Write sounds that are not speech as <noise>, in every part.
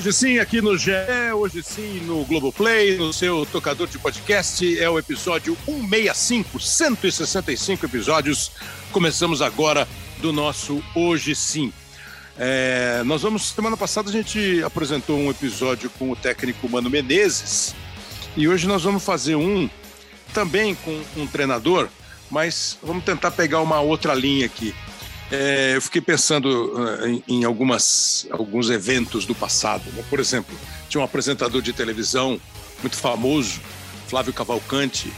Hoje sim, aqui no GE, hoje sim no Globoplay, no seu tocador de podcast, é o episódio 165, 165 episódios. Começamos agora do nosso Hoje Sim. É, nós vamos, semana passada a gente apresentou um episódio com o técnico Mano Menezes e hoje nós vamos fazer um também com um treinador, mas vamos tentar pegar uma outra linha aqui. É, eu fiquei pensando uh, em, em, algumas, alguns eventos do passado. Né? Por exemplo, tinha um apresentador de televisão muito famoso, Flávio Cavalcante,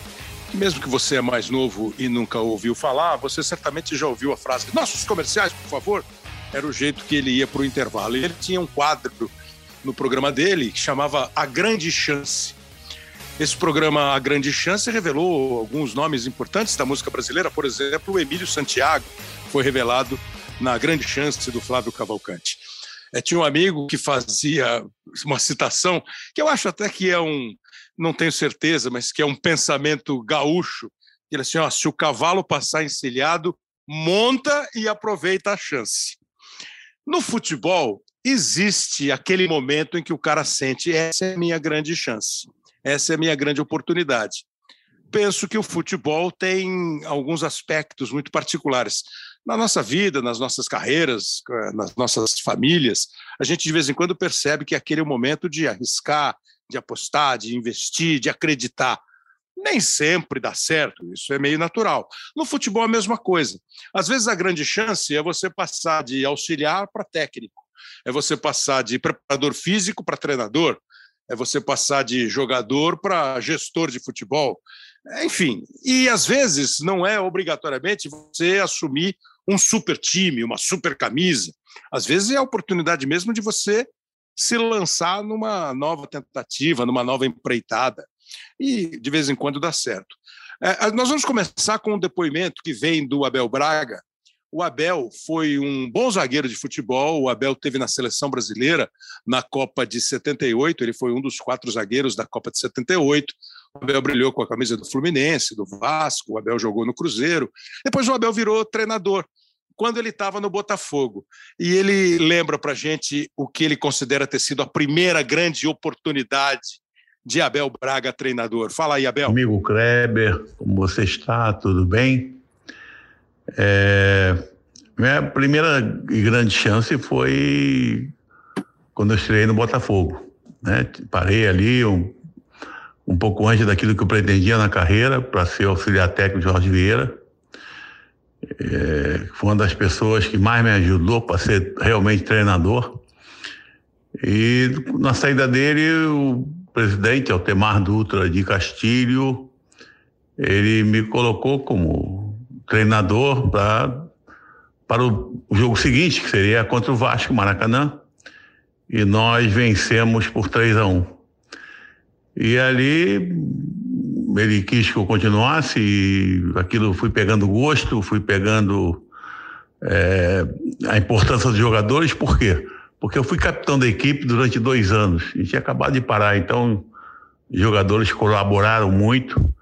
que mesmo que você é mais novo e nunca ouviu falar, você certamente já ouviu a frase: nossos comerciais, por favor. Era o jeito que ele ia para o intervalo. Ele tinha um quadro no programa dele que chamava A Grande Chance. Esse programa A Grande Chance revelou alguns nomes importantes da música brasileira, por exemplo, o Emílio Santiago, foi revelado na grande chance do Flávio Cavalcante. É, tinha um amigo que fazia uma citação que eu acho até que é um, não tenho certeza, mas que é um pensamento gaúcho. Ele assim, ó, se o cavalo passar encilhado, monta e aproveita a chance. No futebol, existe aquele momento em que o cara sente essa é a minha grande chance, essa é a minha grande oportunidade. Penso que o futebol tem alguns aspectos muito particulares na nossa vida, nas nossas carreiras, eh, nas nossas famílias, a gente de vez em quando percebe que aquele é o momento de arriscar, de apostar, de investir, de acreditar. Nem sempre dá certo, isso é meio natural. No futebol, a mesma coisa. Às vezes, a grande chance é você passar de auxiliar para técnico, é você passar de preparador físico para treinador, é você passar de jogador para gestor de futebol. Enfim, e às vezes não é obrigatoriamente você assumir um super time, uma super camisa. Às vezes é a oportunidade mesmo de você se lançar numa nova tentativa, numa nova empreitada. E de vez em quando dá certo. É, nós vamos começar com um depoimento que vem do Abel Braga. O Abel foi um bom zagueiro de futebol. O Abel teve na seleção brasileira na Copa de 78. Ele foi um dos quatro zagueiros da Copa de 78. Abel brilhou com a camisa do Fluminense, do Vasco, o Abel jogou no Cruzeiro. Depois o Abel virou treinador quando ele estava no Botafogo. E ele lembra para gente o que ele considera ter sido a primeira grande oportunidade de Abel Braga treinador. Fala aí, Abel. Amigo Kleber, como você está? Tudo bem? É... Minha primeira grande chance foi quando eu estreiei no Botafogo. Né? Parei ali um, um pouco antes daquilo que eu pretendia na carreira, para ser auxiliar técnico de Jorge Vieira. É, foi uma das pessoas que mais me ajudou para ser realmente treinador. E na saída dele, o presidente Altemar Dutra de Castilho, ele me colocou como treinador pra, para o jogo seguinte, que seria contra o Vasco Maracanã. E nós vencemos por 3 a 1. E ali ele quis que eu continuasse e aquilo fui pegando gosto, fui pegando é, a importância dos jogadores, por quê? Porque eu fui capitão da equipe durante dois anos e tinha acabado de parar, então os jogadores colaboraram muito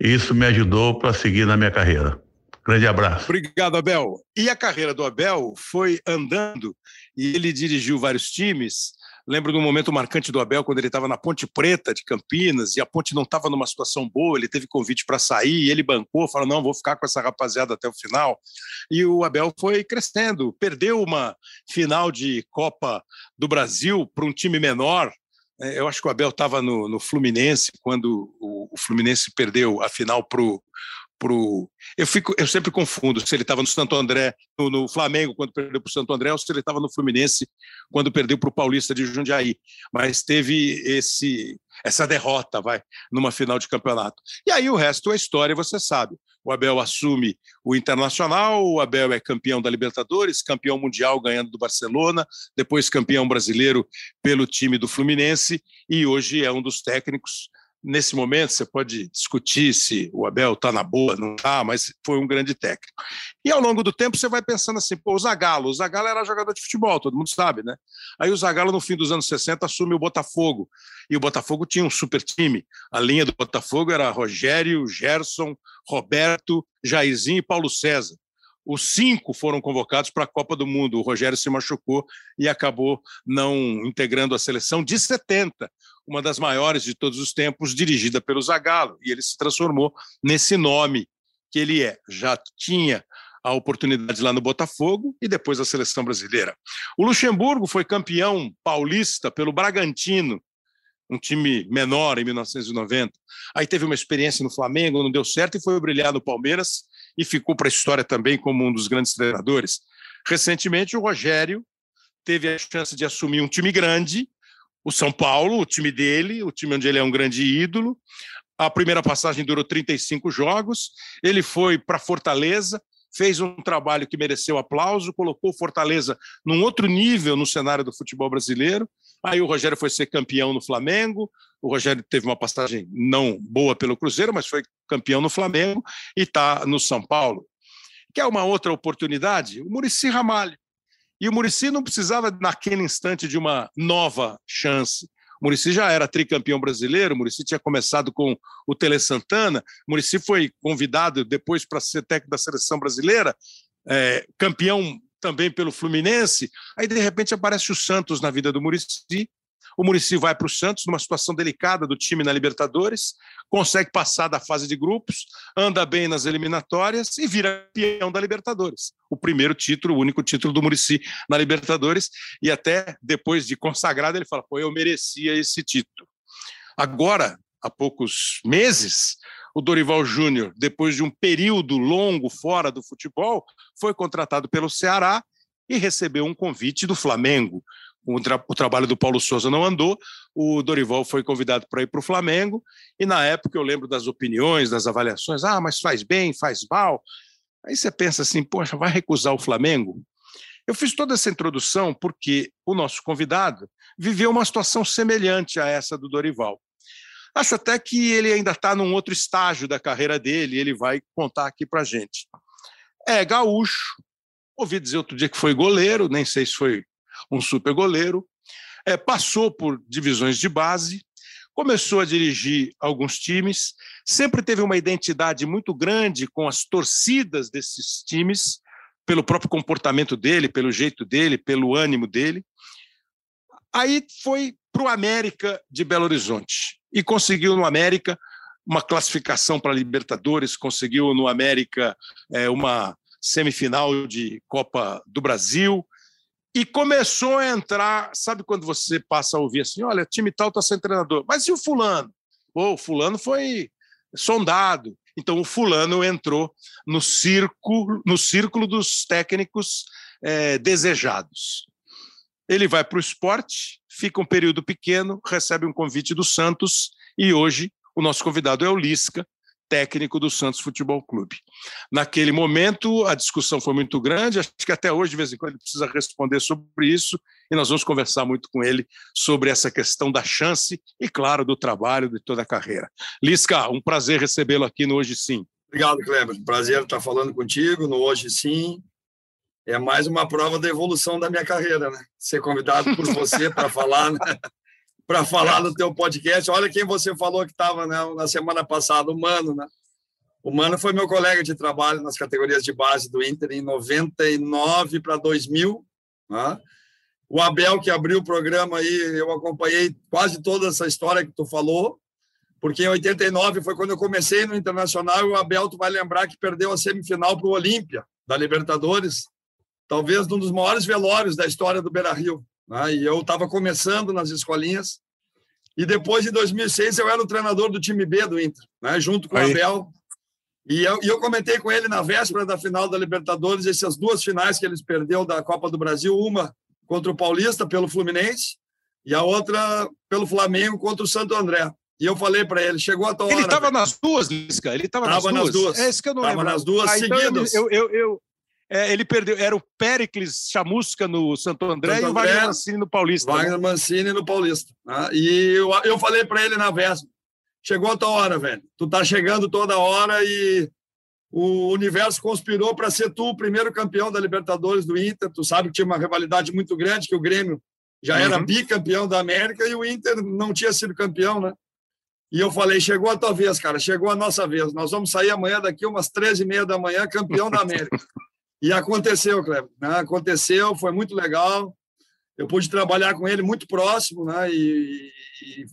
e isso me ajudou para seguir na minha carreira. Grande abraço. Obrigado, Abel. E a carreira do Abel foi andando e ele dirigiu vários times Lembro do momento marcante do Abel, quando ele estava na Ponte Preta de Campinas, e a Ponte não estava numa situação boa, ele teve convite para sair, e ele bancou, falou: não, vou ficar com essa rapaziada até o final. E o Abel foi crescendo, perdeu uma final de Copa do Brasil para um time menor. É, eu acho que o Abel estava no, no, Fluminense quando o, o Fluminense perdeu a final para o pro. Eu, fico, eu sempre confundo se ele estava no Santo André, no, no Flamengo, quando perdeu para o Santo André, ou se ele estava no Fluminense, quando perdeu para o Paulista de Jundiaí. Mas teve esse essa derrota, vai, numa final de campeonato. E aí o resto é história, você sabe. O Abel assume o Internacional, o Abel é campeão da Libertadores, campeão mundial ganhando do Barcelona, depois campeão brasileiro pelo time do Fluminense e hoje é um dos técnicos nesse momento você pode discutir se o Abel está na boa, não está, mas foi um grande técnico. E ao longo do tempo você vai pensando assim, pô, o Zagallo, o Zagallo era jogador de futebol, todo mundo sabe, né? Aí o Zagallo no fim dos anos 60 assume o Botafogo, e o Botafogo tinha um super time. A linha do Botafogo era Rogério, Gerson, Roberto, Jairzinho e Paulo César. os cinco foram convocados para a Copa do Mundo. O Rogério se machucou e acabou não integrando a seleção de 70, uma das maiores de todos os tempos, dirigida pelo Zagallo. E ele se transformou nesse nome que ele é. Já tinha a oportunidade lá no Botafogo e depois a seleção brasileira. O Luxemburgo foi campeão paulista pelo Bragantino, um time menor em 1990. Aí teve uma experiência no Flamengo, não deu certo e foi brilhar no Palmeiras e ficou para a história também como um dos grandes treinadores. Recentemente, o Rogério teve a chance de assumir um time grande, o São Paulo, o time dele, o time onde ele é um grande ídolo. A primeira passagem durou 35 jogos. Ele foi para Fortaleza, fez um trabalho que mereceu aplauso, colocou Fortaleza num outro nível no cenário do futebol brasileiro. Aí o Rogério foi ser campeão no Flamengo. O Rogério teve uma passagem não boa pelo Cruzeiro, mas foi campeão no Flamengo e está no São Paulo. Quer uma outra oportunidade? O Murici Ramalho. E o Murici não precisava, naquele instante, de uma nova chance. O Murici já era tricampeão brasileiro, o Murici tinha começado com o Tele Santana, o Murici foi convidado depois para ser técnico da seleção brasileira, é, campeão também pelo Fluminense. Aí, de repente, aparece o Santos na vida do Murici o Murici vai para o Santos, numa situação delicada do time na Libertadores, consegue passar da fase de grupos, anda bem nas eliminatórias e vira campeão da Libertadores. O primeiro título, o único título do Murici na Libertadores, e até depois de consagrado, ele fala: pô, eu merecia esse título. Agora, há poucos meses, o Dorival Júnior, depois de um período longo fora do futebol, foi contratado pelo Ceará e recebeu um convite do Flamengo o, tra o, trabalho do Paulo Souza não andou, o Dorival foi convidado para ir para o Flamengo, e na época eu lembro das opiniões, das avaliações, ah, mas faz bem, faz mal. Aí você pensa assim, poxa, vai recusar o Flamengo? Eu fiz toda essa introdução porque o nosso convidado viveu uma situação semelhante a essa do Dorival. Acho até que ele ainda está num outro estágio da carreira dele, ele vai contar aqui para gente. É gaúcho, ouvi dizer outro dia que foi goleiro, nem sei se foi um super goleiro, é, passou por divisões de base, começou a dirigir alguns times, sempre teve uma identidade muito grande com as torcidas desses times, pelo próprio comportamento dele, pelo jeito dele, pelo ânimo dele. Aí foi para o América de Belo Horizonte e conseguiu no América uma classificação para Libertadores, conseguiu no América é, uma semifinal de Copa do Brasil, e começou a entrar, sabe quando você passa a ouvir assim, olha, time tal está sem treinador, mas e o fulano? Pô, o fulano foi sondado. Então o fulano entrou no círculo, no círculo dos técnicos é, desejados. Ele vai para o esporte, fica um período pequeno, recebe um convite do Santos e hoje o nosso convidado é o Lisca, técnico do Santos Futebol Clube. Naquele momento, a discussão foi muito grande, acho que até hoje, de vez em quando, ele precisa responder sobre isso, e nós vamos conversar muito com ele sobre essa questão da chance e, claro, do trabalho de toda a carreira. Lisca, um prazer recebê-lo aqui no Hoje Sim. Obrigado, Kleber. Prazer estar falando contigo no Hoje Sim. É mais uma prova da evolução da minha carreira, né? Ser convidado por você para falar, né? Para falar no teu podcast. Olha quem você falou que estava né, na semana passada, o Mano, né? O Mano foi meu colega de trabalho nas categorias de base do Inter em 99 para 2000. Né? O Abel, que abriu o programa aí, eu acompanhei quase toda essa história que tu falou, porque em 89 foi quando eu comecei no Internacional e o Abel, tu vai lembrar que perdeu a semifinal para o Olímpia, da Libertadores, talvez um dos maiores velórios da história do Beira-Rio. Né? E eu estava começando nas escolinhas. E depois, em 2006, eu era o treinador do time B do Inter, né? junto com Aí. o Abel. E eu, e eu comentei com ele na véspera da final da Libertadores essas duas finais que eles perdeu da Copa do Brasil, uma contra o Paulista pelo Fluminense e a outra pelo Flamengo contra o Santo André. E eu falei para ele, chegou a tua Ele estava nas duas, Lisca? Ele estava nas, nas, duas. É isso que eu não Tava nas duas ah, seguidas. Então eu, eu, eu, é, ele perdeu, era o Pericles Chamusca no Santo André, Santo André e o Wagner Mancini no Paulista. Né? Wagner né? Mancini no Paulista. Né? E eu, eu falei para ele na véspera: chegou a tua hora, velho. Tu tá chegando toda hora e o universo conspirou para ser tu o primeiro campeão da Libertadores do Inter. Tu sabe que tinha uma rivalidade muito grande, que o Grêmio já era uhum. bicampeão da América e o Inter não tinha sido campeão, né? E eu falei, chegou a tua vez, cara, chegou a nossa vez. Nós vamos sair amanhã daqui umas 13 e meia da manhã, campeão da América. <laughs> E aconteceu, Cleber. Né? Aconteceu, foi muito legal. Eu pude trabalhar com ele muito próximo, né? E, e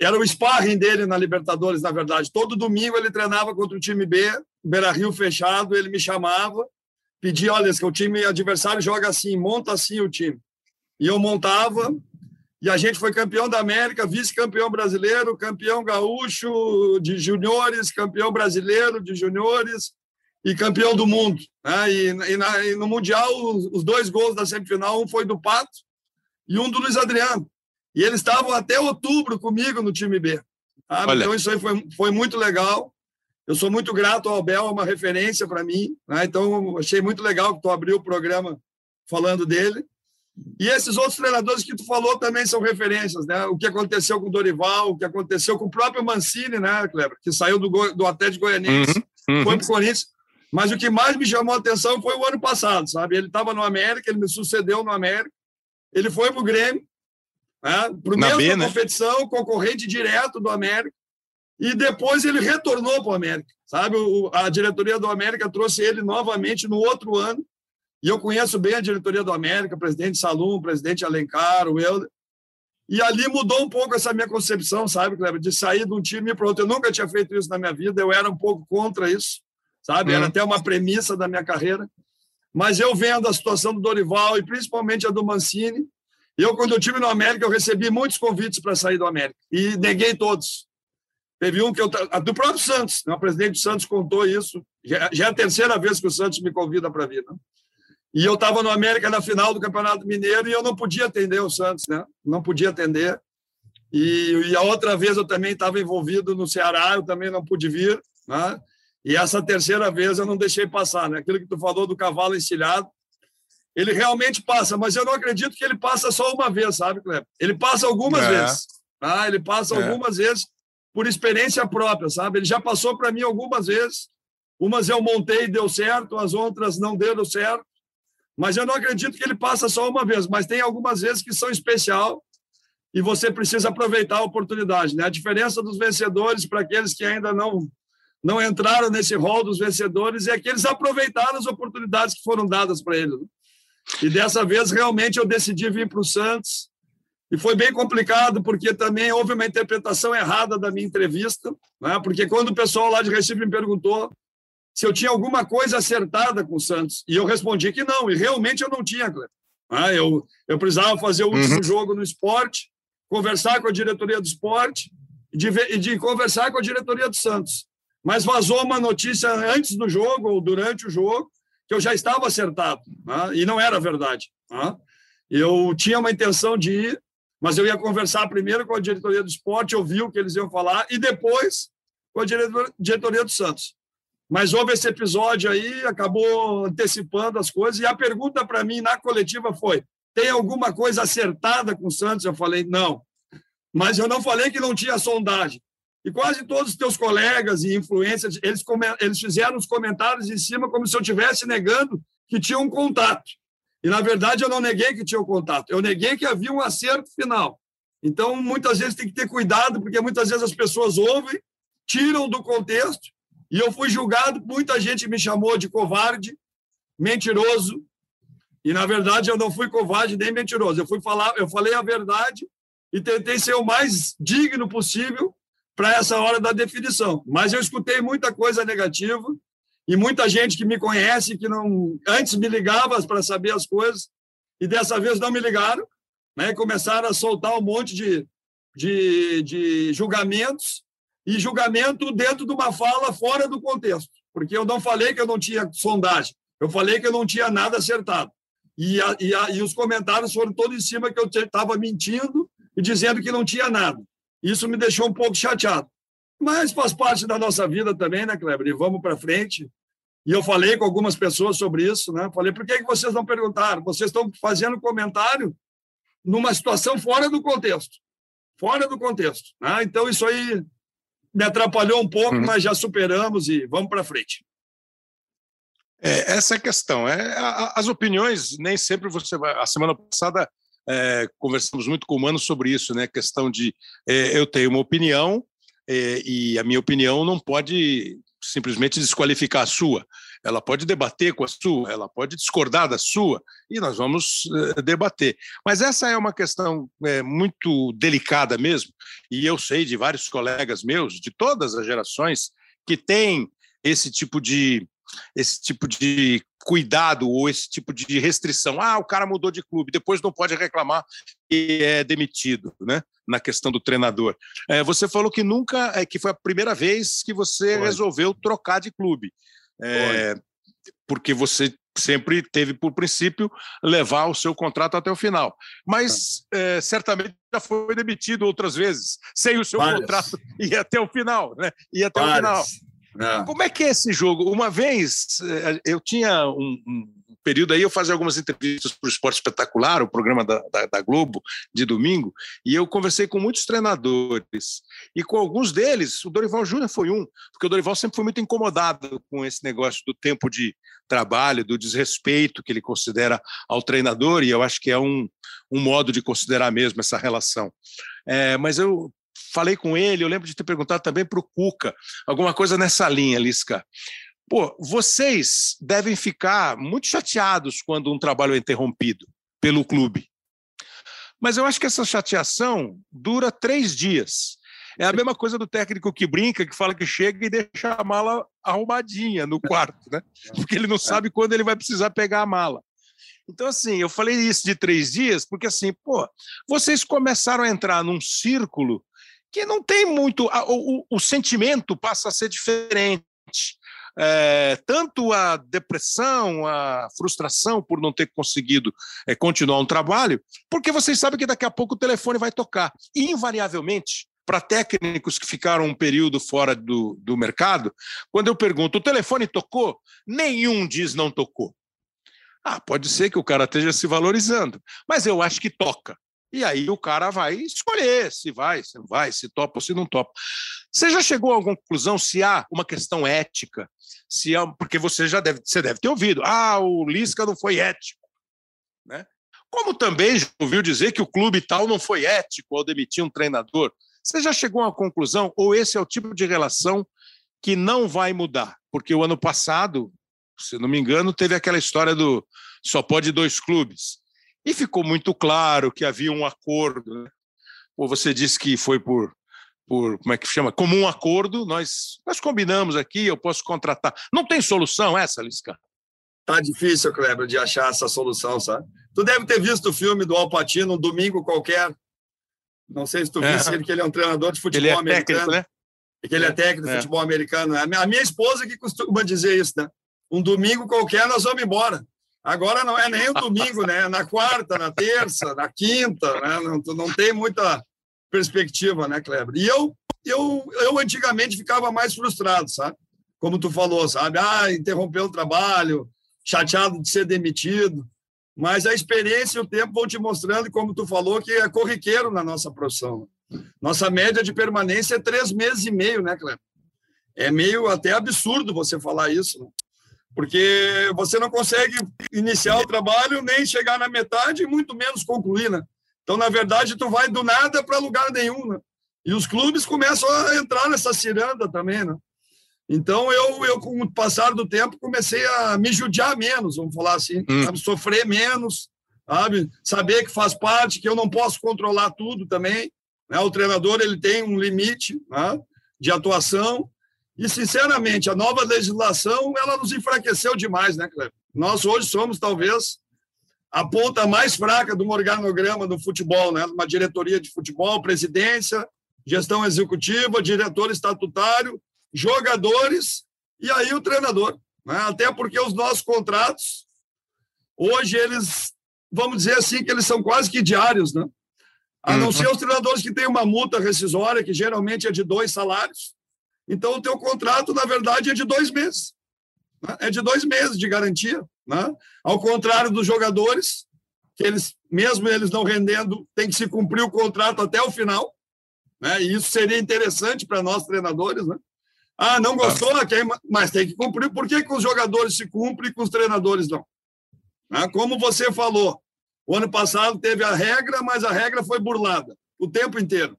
era o sparring dele na Libertadores, na verdade. Todo domingo ele treinava contra o time B, Beira Rio fechado, ele me chamava, pedia, olha, que o time adversário joga assim, monta assim o time. E eu montava, e a gente foi campeão da América, vice-campeão brasileiro, campeão gaúcho de juniores, campeão brasileiro de juniores e campeão do mundo. Né? E, e, na, e no Mundial, os, os, dois gols da semifinal, um foi do Pato e um do Luiz Adriano. E eles estavam até outubro comigo no time B. Então, isso aí foi, foi muito legal. Eu sou muito grato ao Abel, é uma referência para mim. Né? Então, achei muito legal que tu abriu o programa falando dele. E esses outros treinadores que tu falou também são referências, né? O que aconteceu com o Dorival, o que aconteceu com o próprio Mancini, né, Kleber? Que saiu do, do Atlético Goianiense, uhum, uhum. foi para o Corinthians. Mas o que mais me chamou a atenção foi o ano passado, sabe? Ele estava no América, ele me sucedeu no América, ele foi para o Grêmio, né? para o mesmo B, né? competição, concorrente direto do América, e depois ele retornou para o América, sabe? O, a diretoria do América trouxe ele novamente no outro ano, e eu conheço bem a diretoria do América, presidente Salum, presidente Alencar, o Helder. E ali mudou um pouco essa minha concepção, sabe, Kleber, de sair de um time para outro. Eu nunca tinha feito isso na minha vida, eu era um pouco contra isso, sabe? Era até uma premissa da minha carreira. Mas eu vendo a situação do Dorival e principalmente a do Mancini, eu, quando eu tive no América, eu recebi muitos convites para sair do América e neguei todos. Teve um que eu. Do próprio Santos, né? o presidente do Santos contou isso. Já, já é a terceira vez que o Santos me convida para vir. Né? E eu estava no América na final do Campeonato Mineiro e eu não podia atender o Santos, né? Não podia atender. E, e a outra vez eu também estava envolvido no Ceará, eu também não pude vir, né? E essa terceira vez eu não deixei passar, né? Aquilo que tu falou do cavalo encilhado, ele realmente passa, mas eu não acredito que ele passa só uma vez, sabe, Cleber? Ele passa algumas é. vezes. Tá? Ele passa é. algumas vezes por experiência própria, sabe? Ele já passou para mim algumas vezes. Umas eu montei e deu certo, as outras não deu certo. Mas eu não acredito que ele passa só uma vez, mas tem algumas vezes que são especial e você precisa aproveitar a oportunidade. Né? A diferença dos vencedores para aqueles que ainda não, não entraram nesse rol dos vencedores é que eles aproveitaram as oportunidades que foram dadas para eles. Né? E dessa vez, realmente, eu decidi vir para o Santos. E foi bem complicado, porque também houve uma interpretação errada da minha entrevista, né? porque quando o pessoal lá de Recife me perguntou se eu tinha alguma coisa acertada com o Santos. E eu respondi que não, e realmente eu não tinha, Cleber. Ah, eu, eu precisava fazer o último uhum. jogo no esporte, conversar com a diretoria do esporte e de, e de conversar com a diretoria do Santos. Mas vazou uma notícia antes do jogo ou durante o jogo que eu já estava acertado, né? e não era verdade. Né? Eu tinha uma intenção de ir, mas eu ia conversar primeiro com a diretoria do esporte, ouvir o que eles iam falar, e depois com a diretoria do Santos. Mas houve esse episódio aí, acabou antecipando as coisas. E a pergunta para mim na coletiva foi: tem alguma coisa acertada com o Santos? Eu falei: não. Mas eu não falei que não tinha sondagem. E quase todos os teus colegas e influências, eles, eles fizeram os comentários em cima como se eu estivesse negando que tinha um contato. E, na verdade, eu não neguei que tinha um contato. Eu neguei que havia um acerto final. Então, muitas vezes tem que ter cuidado, porque muitas vezes as pessoas ouvem, tiram do contexto e eu fui julgado, muita gente me chamou de covarde, mentiroso, e na verdade eu não fui covarde nem mentiroso. Eu fui falar, eu falei a verdade e tentei ser o mais digno possível para essa hora da definição. Mas eu escutei muita coisa negativa e muita gente que me conhece que não antes me ligava para saber as coisas e dessa vez não me ligaram, né? Começaram a soltar um monte de, de, de julgamentos e julgamento dentro de uma fala fora do contexto, porque eu não falei que eu não tinha sondagem, eu falei que eu não tinha nada acertado. E, a, e, a, e os comentários foram todos em cima que eu estava mentindo e dizendo que não tinha nada. Isso me deixou um pouco chateado. Mas faz parte da nossa vida também, né, Kleber? E vamos para frente. E eu falei com algumas pessoas sobre isso, né? Falei, por que, que vocês não perguntaram? Vocês estão fazendo comentário numa situação fora do contexto. Fora do contexto. Né? Então, isso aí me atrapalhou um pouco, uhum. mas já superamos e vamos para frente. É, essa é a questão. É, as opiniões, nem sempre você vai. A semana passada é, conversamos muito com o Mano sobre isso, né? Questão de é, eu tenho uma opinião é, e a minha opinião não pode simplesmente desqualificar a sua. ela pode debater com a sua, ela pode discordar da sua, e nós vamos debater. Mas essa é uma questão muito delicada mesmo, e eu sei de vários colegas meus, de todas as gerações, que têm esse tipo de esse tipo de cuidado ou esse tipo de restrição. Ah, o cara mudou de clube, depois não pode reclamar e é demitido, né? Na questão do treinador. É, você falou que nunca, é, que foi a primeira vez que você foi. resolveu trocar de clube, é, porque você sempre teve por princípio levar o seu contrato até o final. Mas é, certamente já foi demitido outras vezes, sem o seu Várias. contrato <laughs> e até o final, né? E até Várias. o final. É. Como é que é esse jogo? Uma vez eh, eu tinha um, um período aí, eu fazia algumas entrevistas para o Esporte Espetacular, o programa da, da, da, Globo, de domingo, e eu conversei com muitos treinadores. E com alguns deles, o Dorival Júnior foi um, porque o Dorival sempre foi muito incomodado com esse negócio do tempo de trabalho, do desrespeito que ele considera ao treinador, e eu acho que é um, um modo de considerar mesmo essa relação. É, mas eu falei com ele, eu lembro de ter perguntado também para o Cuca, alguma coisa nessa linha, Lisca. Pô, vocês devem ficar muito chateados quando um trabalho é interrompido pelo clube. Mas eu acho que essa chateação dura três dias. É a mesma coisa do técnico que brinca, que fala que chega e deixa a mala arrumadinha no quarto, né? Porque ele não sabe quando ele vai precisar pegar a mala. Então, assim, eu falei isso de três dias, porque assim, pô, vocês começaram a entrar num círculo que não tem muito. O, o, o sentimento passa a ser diferente. É, tanto a depressão, a frustração por não ter conseguido é, continuar um trabalho, porque vocês sabem que daqui a pouco o telefone vai tocar. E, invariavelmente, para técnicos que ficaram um período fora do, do mercado, quando eu pergunto, o telefone tocou? Nenhum diz não tocou. Ah, pode ser que o cara esteja se valorizando, mas eu acho que toca. E aí o cara vai escolher se vai, se não vai, se topa ou se não topa. Você já chegou a alguma conclusão se há uma questão ética? Se há, porque você já deve, você deve ter ouvido, ah, o Lisca não foi ético, né? Como também já ouviu dizer que o clube tal não foi ético ao demitir um treinador. Você já chegou a uma conclusão ou esse é o tipo de relação que não vai mudar? Porque o ano passado, se não me engano, teve aquela história do só pode dois clubes. E ficou muito claro que havia um acordo. Né? Ou você disse que foi por, por como é que chama? Comum acordo, nós, nós combinamos aqui, eu posso contratar. Não tem solução essa, Lisca? Tá difícil, Kleber, de achar essa solução, sabe? Tu deve ter visto o filme do Alpatino um domingo qualquer. Não sei se tu é. viste ele, que ele é um treinador de futebol ele é americano. Técnico, né? Que ele é técnico de é. futebol americano. A minha esposa que costuma dizer isso, né? Um domingo qualquer nós vamos embora. Agora não é nem o domingo, né? Na quarta, na terça, na quinta, né? Não, não tem muita perspectiva, né, Kleber? E eu, eu, eu antigamente ficava mais frustrado, sabe? Como tu falou, sabe? Ah, interrompeu o trabalho, chateado de ser demitido. Mas a experiência e o tempo vão te mostrando, como tu falou, que é corriqueiro na nossa profissão. Nossa média de permanência é três meses e meio, né, Kleber? É meio até absurdo você falar isso. Né? Porque você não consegue iniciar o trabalho nem chegar na metade, muito menos concluir, né? Então, na verdade, tu vai do nada para lugar nenhum, né? E os clubes começam a entrar nessa ciranda também, né? Então, eu, eu, com o passar do tempo, comecei a me judiar menos, vamos falar assim, hum. sofrer menos, sabe? Saber que faz parte, que eu não posso controlar tudo também. Né? O treinador ele tem um limite né? de atuação e, sinceramente, a nova legislação ela nos enfraqueceu demais, né, Cleber? Nós hoje somos, talvez, a ponta mais fraca do organograma do futebol, né? Uma diretoria de futebol, presidência, gestão executiva, diretor estatutário, jogadores e aí o treinador. Né? Até porque os nossos contratos, hoje, eles, vamos dizer assim, que eles são quase que diários, né? A não uhum. ser os treinadores que têm uma multa rescisória, que geralmente é de dois salários, então, o teu contrato, na verdade, é de dois meses. Né? É de dois meses de garantia. Né? Ao contrário dos jogadores, que eles, mesmo eles não rendendo, tem que se cumprir o contrato até o final. Né? E isso seria interessante para nós, treinadores. Né? Ah, não gostou? Mas tem que cumprir. Por que com os jogadores se cumpre e com os treinadores não? Né? Como você falou, o ano passado teve a regra, mas a regra foi burlada o tempo inteiro.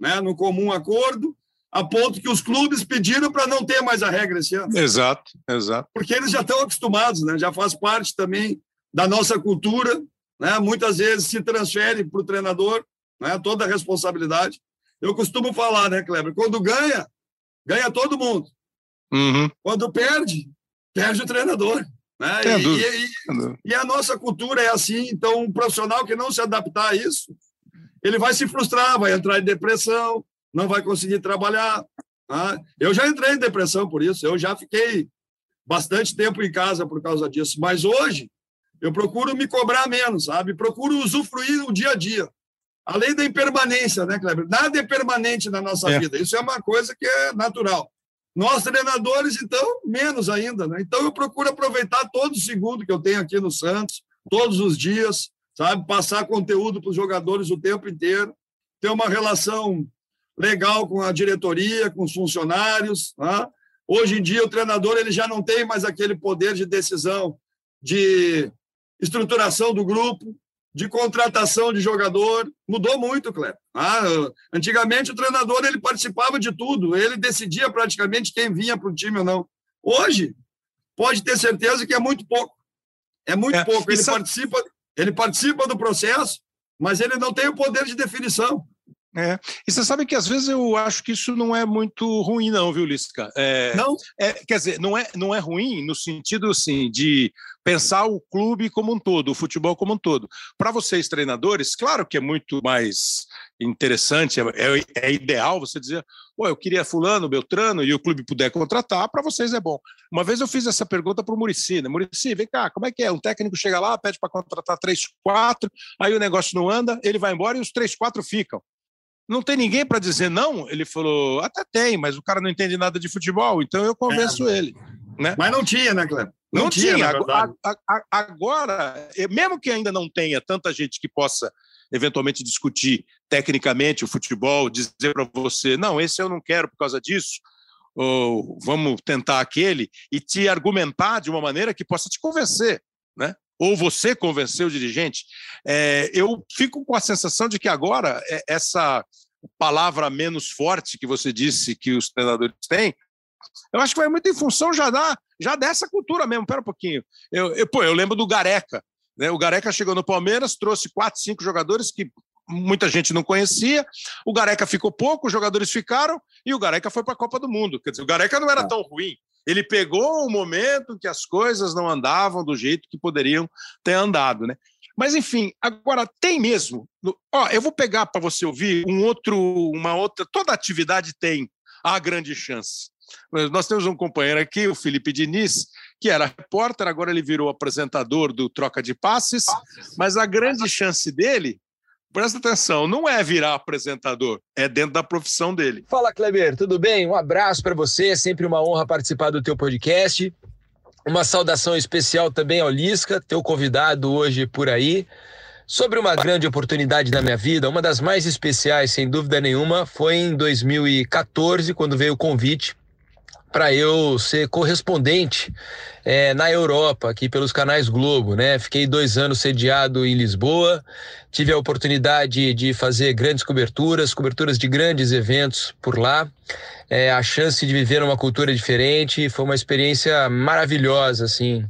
Né? No comum acordo, a ponto que os clubes pediram para não ter mais a regra esse ano. Exato, exato. Porque eles já estão acostumados, né? já faz parte também da nossa cultura. Né? Muitas vezes se transfere para o treinador né? toda a responsabilidade. Eu costumo falar, né, Kleber? Quando ganha, ganha todo mundo. Uhum. Quando perde, perde o treinador. Né? E, e, e, e, a nossa cultura é assim. Então, um profissional que não se adaptar a isso, ele vai se frustrar, vai entrar em depressão, não vai conseguir trabalhar. Tá? Eu já entrei em depressão por isso, eu já fiquei bastante tempo em casa por causa disso. Mas hoje, eu procuro me cobrar menos, sabe? Procuro usufruir o dia a dia. Além da impermanência, né, Kleber? Nada é permanente na nossa é. vida. Isso é uma coisa que é natural. Nós, treinadores, então, menos ainda. Né? Então, eu procuro aproveitar todo segundo que eu tenho aqui no Santos, todos os dias, sabe? Passar conteúdo para os jogadores o tempo inteiro, ter uma relação legal com a diretoria, com os funcionários. Né? Hoje em dia, o treinador ele já não tem mais aquele poder de decisão, de estruturação do grupo, de contratação de jogador mudou muito, Cleber. Ah, antigamente o treinador ele participava de tudo, ele decidia praticamente quem vinha para o time ou não. Hoje pode ter certeza que é muito pouco. É muito é, pouco. Ele participa, ele participa do processo, mas ele não tem o poder de definição. É. E você sabe que às vezes eu acho que isso não é muito ruim, não, viu, Lisca? É, não? É, quer dizer, não é, não é ruim no sentido assim, de pensar o clube como um todo, o futebol como um todo. Para vocês, treinadores, claro que é muito mais interessante, é, é, é ideal você dizer, Pô, eu queria fulano, Beltrano, e o clube puder contratar, para vocês é bom. Uma vez eu fiz essa pergunta para o Murici, né? Murici, vem cá, como é que é? Um técnico chega lá, pede para contratar três, quatro, aí o negócio não anda, ele vai embora e os três, quatro ficam não tem ninguém para dizer não? Ele falou, até tem, mas o cara não entende nada de futebol, então eu convenço é, ele. Né? Mas não tinha, né, Cleber? Não, não tinha. tinha. Agora, agora, mesmo que ainda não tenha tanta gente que possa eventualmente discutir tecnicamente o futebol, dizer para você, não, esse eu não quero por causa disso, ou vamos tentar aquele, e te argumentar de uma maneira que possa te convencer, né? Ou você convenceu o dirigente, é, eu fico com a sensação de que agora é, essa palavra menos forte que você disse que os treinadores têm, eu acho que vai muito em função já, da, já dessa cultura mesmo. Pera um pouquinho. Eu, eu, pô, eu lembro do Gareca. Né? O Gareca chegou no Palmeiras, trouxe quatro, cinco jogadores que muita gente não conhecia. O Gareca ficou pouco, os jogadores ficaram e o Gareca foi para a Copa do Mundo. Quer dizer, o Gareca não era é. tão ruim. Ele pegou o momento que as coisas não andavam do jeito que poderiam ter andado, né? Mas enfim, agora tem mesmo. Ó, eu vou pegar para você ouvir um outro, uma outra. Toda atividade tem a grande chance. Nós temos um companheiro aqui, o Felipe Diniz, que era repórter, agora ele virou apresentador do Troca de Passes, mas a grande chance dele presta atenção, não é virar apresentador, é dentro da profissão dele. Fala, Kleber, tudo bem? Um abraço para você, é sempre uma honra participar do teu podcast. Uma saudação especial também ao Lisca, teu convidado hoje por aí. Sobre uma grande oportunidade da minha vida, uma das mais especiais, sem dúvida nenhuma, foi em 2014, quando veio o convite para eu ser correspondente é, na Europa, aqui pelos canais Globo, né? Fiquei dois anos sediado em Lisboa, tive a oportunidade de fazer grandes coberturas, coberturas de grandes eventos por lá, é, a chance de viver uma cultura diferente, foi uma experiência maravilhosa, assim,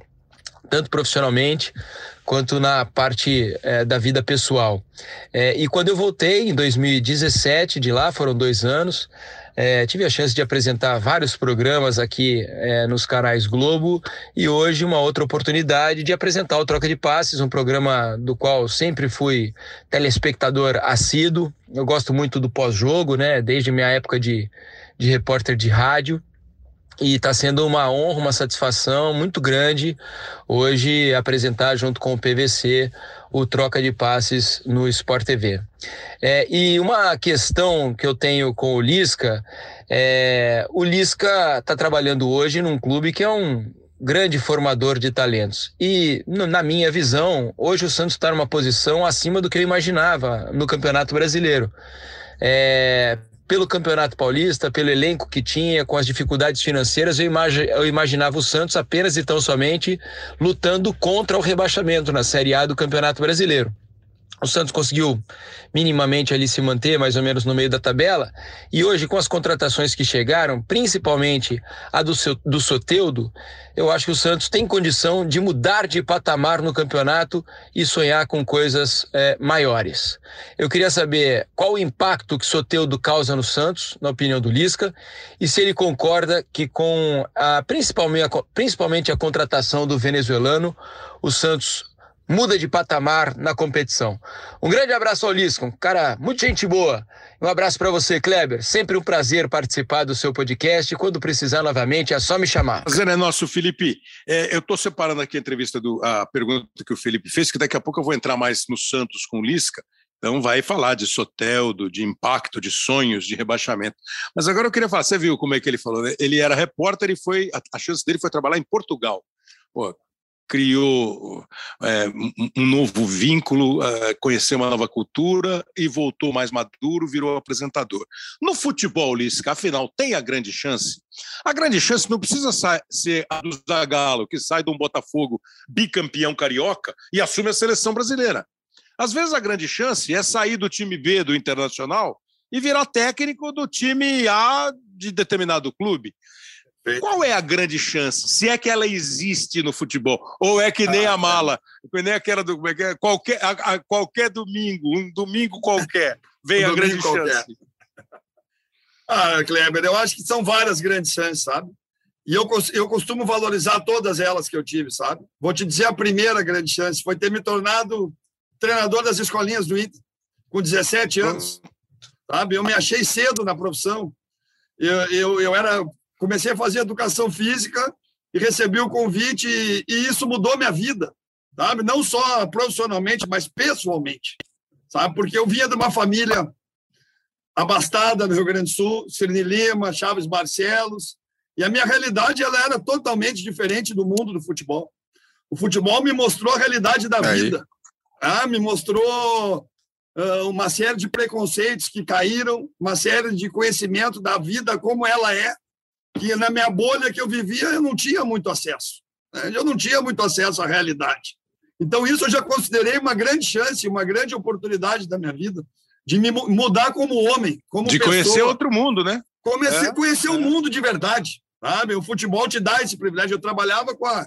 tanto profissionalmente quanto na parte é, da vida pessoal. É, e quando eu voltei em 2017 de lá, foram dois anos, é, tive a chance de apresentar vários programas aqui é, nos canais Globo e hoje uma outra oportunidade de apresentar o Troca de Passes, um programa do qual sempre fui telespectador assíduo. Eu gosto muito do pós-jogo, né? Desde minha época de, de repórter de rádio. E está sendo uma honra, uma satisfação muito grande hoje apresentar junto com o PVC o troca de passes no Sport TV. É, e uma questão que eu tenho com o Lisca é o Lisca está trabalhando hoje num clube que é um grande formador de talentos. E, na minha visão, hoje o Santos está numa posição acima do que eu imaginava no Campeonato Brasileiro. É, pelo Campeonato Paulista, pelo elenco que tinha, com as dificuldades financeiras, eu, imagi eu imaginava o Santos apenas e tão somente lutando contra o rebaixamento na Série A do Campeonato Brasileiro. O Santos conseguiu minimamente ali se manter mais ou menos no meio da tabela. E hoje, com as contratações que chegaram, principalmente a do, seu, do Soteudo, eu acho que o Santos tem condição de mudar de patamar no campeonato e sonhar com coisas é, maiores. Eu queria saber qual o impacto que Soteudo causa no Santos, na opinião do Lisca, e se ele concorda que com a, principalmente, a, principalmente a contratação do venezuelano, o Santos muda de patamar na competição. Um grande abraço ao Liscon, cara, muita gente boa. Um abraço para você, Kleber. Sempre um prazer participar do seu podcast. Quando precisar novamente, é só me chamar. Prazer é nosso, Felipe. É, eu estou separando aqui a entrevista do a pergunta que o Felipe fez, que daqui a pouco eu vou entrar mais no Santos com o Lisca. Então vai falar de Soteldo, de impacto, de sonhos, de rebaixamento. Mas agora eu queria falar, você viu como é que ele falou, né? Ele era repórter e foi a, a chance dele foi trabalhar em Portugal. Pô, criou é, um novo vínculo, é, conheceu uma nova cultura e voltou mais maduro, virou apresentador. No futebol, Lisca, afinal, tem a grande chance? A grande chance não precisa ser a do Zagallo, que sai de um Botafogo bicampeão carioca e assume a seleção brasileira. Às vezes a grande chance é sair do time B do Internacional e virar técnico do time A de determinado clube. Qual é a grande chance? Se é que ela existe no futebol? Ou é que nem ah, a mala, que nem aquela do. É é? Qualquer, a, a, qualquer domingo, um domingo qualquer, vem um a grande qualquer. chance. <laughs> Ah, Kleber, eu acho que são várias grandes chances, sabe? E eu, eu costumo valorizar todas elas que eu tive, sabe? Vou te dizer a primeira grande chance foi ter me tornado treinador das escolinhas do Inter, com 17 anos. Sabe? Eu me achei cedo na profissão. Eu, eu, eu era comecei a fazer educação física e recebi o convite e, e isso mudou minha vida, sabe? Não só profissionalmente, mas pessoalmente, sabe? Porque eu vinha de uma família abastada no Rio Grande do Sul, Cirne Lima, Chaves Barcelos, e a minha realidade ela era totalmente diferente do mundo do futebol. O futebol me mostrou a realidade da Aí. vida, ah, me mostrou uh, uma série de preconceitos que caíram, uma série de conhecimento da vida como ela é, que na minha bolha que eu vivia eu não tinha muito acesso. Né? Eu não tinha muito acesso à realidade. Então, isso eu já considerei uma grande chance, uma grande oportunidade da minha vida de me mudar como homem, como De pessoa. conhecer outro mundo, né? Comecei é, a conhecer é. o mundo de verdade. Sabe? O futebol te dá esse privilégio. Eu trabalhava com a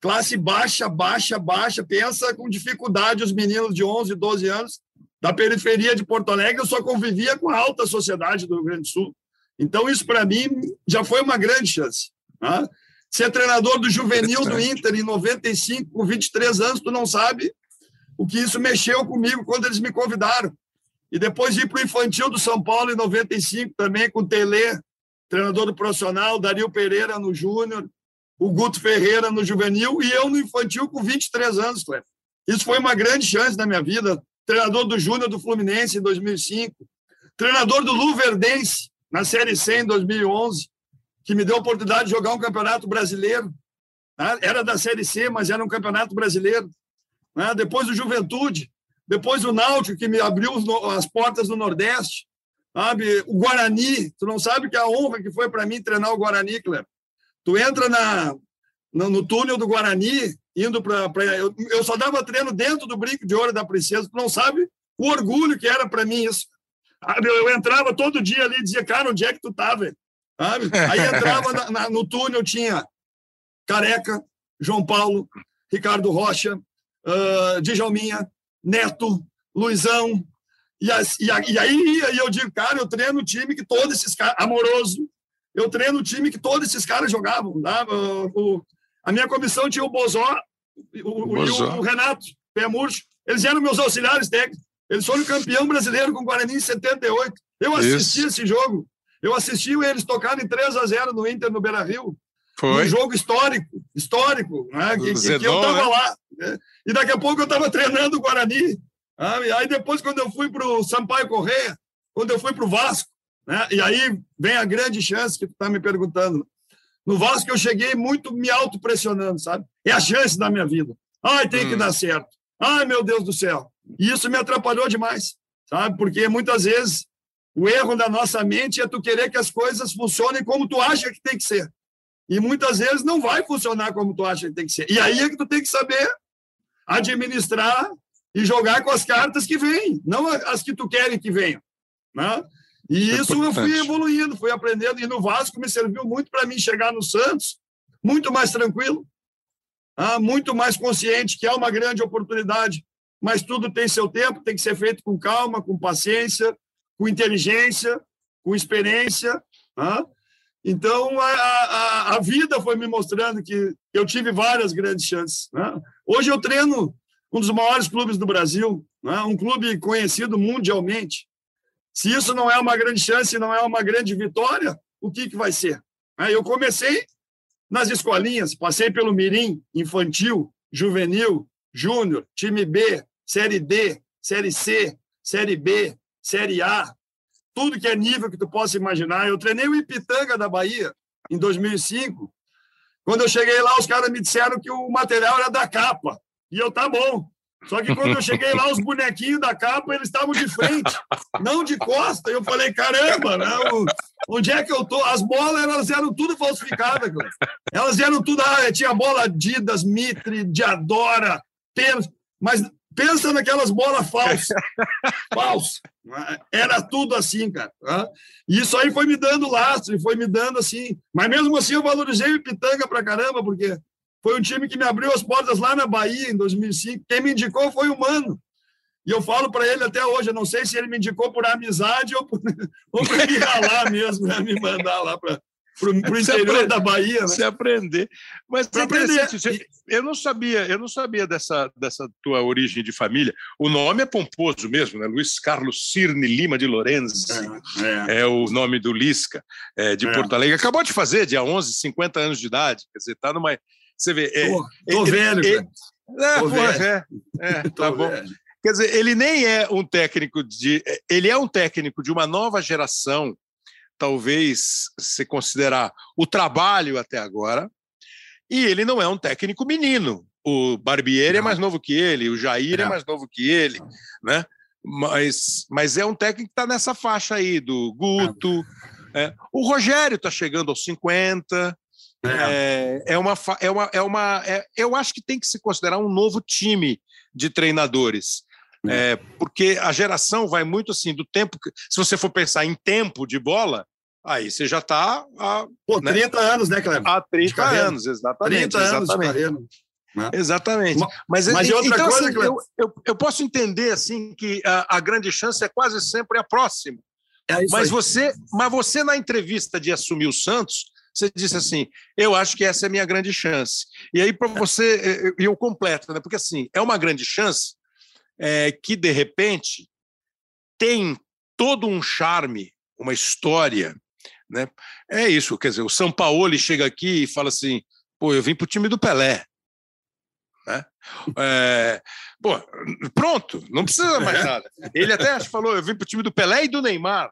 classe baixa, baixa, baixa. Pensa com dificuldade os meninos de 11, 12 anos da periferia de Porto Alegre. Eu só convivia com a alta sociedade do Rio Grande do Sul. Então, isso para mim já foi uma grande chance. Né? Ser treinador do juvenil do Inter em 95, com 23 anos, tu não sabe o que isso mexeu comigo quando eles me convidaram. E depois ir para o infantil do São Paulo em 95 também, com o Tele, treinador do profissional, Dario Pereira no júnior, o Guto Ferreira no juvenil e eu no infantil com 23 anos, Cleber. Isso foi uma grande chance na minha vida. Treinador do Júnior do Fluminense em 2005, treinador do Luverdense na Série C em 2011, que me deu a oportunidade de jogar um campeonato brasileiro. Né? Era da Série C, mas era um campeonato brasileiro. Né? Depois o Juventude, depois o Náutico, que me abriu as portas do Nordeste. Sabe? O Guarani, tu não sabe que a honra que foi para mim treinar o Guarani, Cleber. Tu entra na, no, no túnel do Guarani, indo para. Eu, eu só dava treino dentro do brinco de ouro da princesa, tu não sabe o orgulho que era para mim isso. Eu entrava todo dia ali e dizia, cara, onde é que tu tá, velho? Aí entrava na, na, no túnel, tinha Careca, João Paulo, Ricardo Rocha, uh, Djalminha, Neto, Luizão. E, as, e, a, e aí e eu digo, cara, eu treino o time que todos esses caras, amoroso, eu treino o time que todos esses caras jogavam. Tá? O, o, a minha comissão tinha o Bozó, o, Bozó. o, o Renato, Pé Murcho, eles eram meus auxiliares técnicos. Eles foram campeão brasileiro com o Guarani em 78. Eu assisti Isso. esse jogo. Eu assisti eles tocarem 3 a 0 no Inter no Beira Rio. Foi. Um jogo histórico, histórico, né? que, Zedon, que, eu estava né? lá. Né? E daqui a pouco eu estava treinando o Guarani. Né? Aí depois, quando eu fui para o Sampaio Correia, quando eu fui para o Vasco, né? e aí vem a grande chance que tu está me perguntando. No Vasco eu cheguei muito me autopressionando, sabe? É a chance da minha vida. Ai, tem hum. que dar certo. Ai, meu Deus do céu. E isso me atrapalhou demais, sabe? Porque muitas vezes o erro da nossa mente é tu querer que as coisas funcionem como tu acha que tem que ser. E muitas vezes não vai funcionar como tu acha que tem que ser. E aí é que tu tem que saber administrar e jogar com as cartas que vêm, não as que tu querem que venham. Né? E é isso eu fui evoluindo, fui aprendendo. E no Vasco me serviu muito para mim chegar no Santos muito mais tranquilo, ah, muito mais consciente que é uma grande oportunidade, mas tudo tem seu tempo, tem que ser feito com calma, com paciência, com inteligência, com experiência. Ah? Então, a, a, a, vida foi me mostrando que eu tive várias grandes chances. Né? Hoje eu treino um dos maiores clubes do Brasil, né? um clube conhecido mundialmente. Se isso não é uma grande chance, não é uma grande vitória, o que, que vai ser? Eu comecei nas escolinhas, passei pelo Mirim, infantil, juvenil, júnior, time B, Série D, Série C, Série B, Série A, tudo que é nível que tu possa imaginar. Eu treinei o Ipitanga da Bahia em 2005. Quando eu cheguei lá, os caras me disseram que o material era da capa. E eu, tá bom. Só que quando eu cheguei lá, os bonequinhos da capa, eles estavam de frente, não de costa. Eu falei, caramba, né? onde é que eu tô? As bolas, elas eram tudo falsificadas, cara. Elas eram tudo, ah, tinha bola Adidas, Mitre, Diadora, tênis, mas pensa naquelas bolas <laughs> falsas. Falsas. Era tudo assim, cara. E isso aí foi me dando lastro, foi me dando assim. Mas mesmo assim eu valorizei o Pitanga pra caramba, porque foi um time que me abriu as portas lá na Bahia em 2005. Quem me indicou foi o Mano. E eu falo para ele até hoje, eu não sei se ele me indicou por amizade ou por, <laughs> ou por me ralar mesmo, né? me mandar lá para o interior aprende, da Bahia. Né? Se aprender. Mas é interessante, eu não sabia, eu não sabia dessa, dessa tua origem de família. O nome é pomposo mesmo, né? Luiz Carlos Cirne Lima de Lorenzi. É, é. é o nome do Lisca, é, de é. Porto Alegre. Acabou de fazer, dia 11, 50 anos de idade. Quer dizer, está numa você vê. É, tô, tô velho, ele, é, tô velho. <laughs> Tá bom. Velho. Quer dizer, ele nem é um técnico de. Ele é um técnico de uma nova geração, talvez se considerar o trabalho até agora, e ele não é um técnico menino. O Barbieri é mais novo que ele, o Jair é, é mais novo que ele, né? Mas, mas é um técnico que está nessa faixa aí, do Guto. É. O Rogério está chegando aos 50, é, é, é uma, é uma, é uma é, eu acho que tem que se considerar um novo time de treinadores. É, porque a geração vai muito assim do tempo que, se você for pensar em tempo de bola, aí você já está há Pô, 30 né? anos, né, Cleber? Há 30 anos, exatamente. 30 anos exatamente. Né? Exatamente. Mas, mas outra então, coisa, assim, eu, eu, eu, posso entender assim que a, a, grande chance é quase sempre a próxima. É mas aí. você, mas você na entrevista de assumir o Santos, você disse assim: eu acho que essa é a minha grande chance. E aí, para você, e eu completo, né? Porque assim, é uma grande chance é, que, de repente, tem todo um charme, uma história. Né? É isso, quer dizer, o São Paulo chega aqui e fala assim: pô, eu vim para o time do Pelé. Né? É, pô, pronto, não precisa mais nada. Ele até falou: eu vim para o time do Pelé e do Neymar.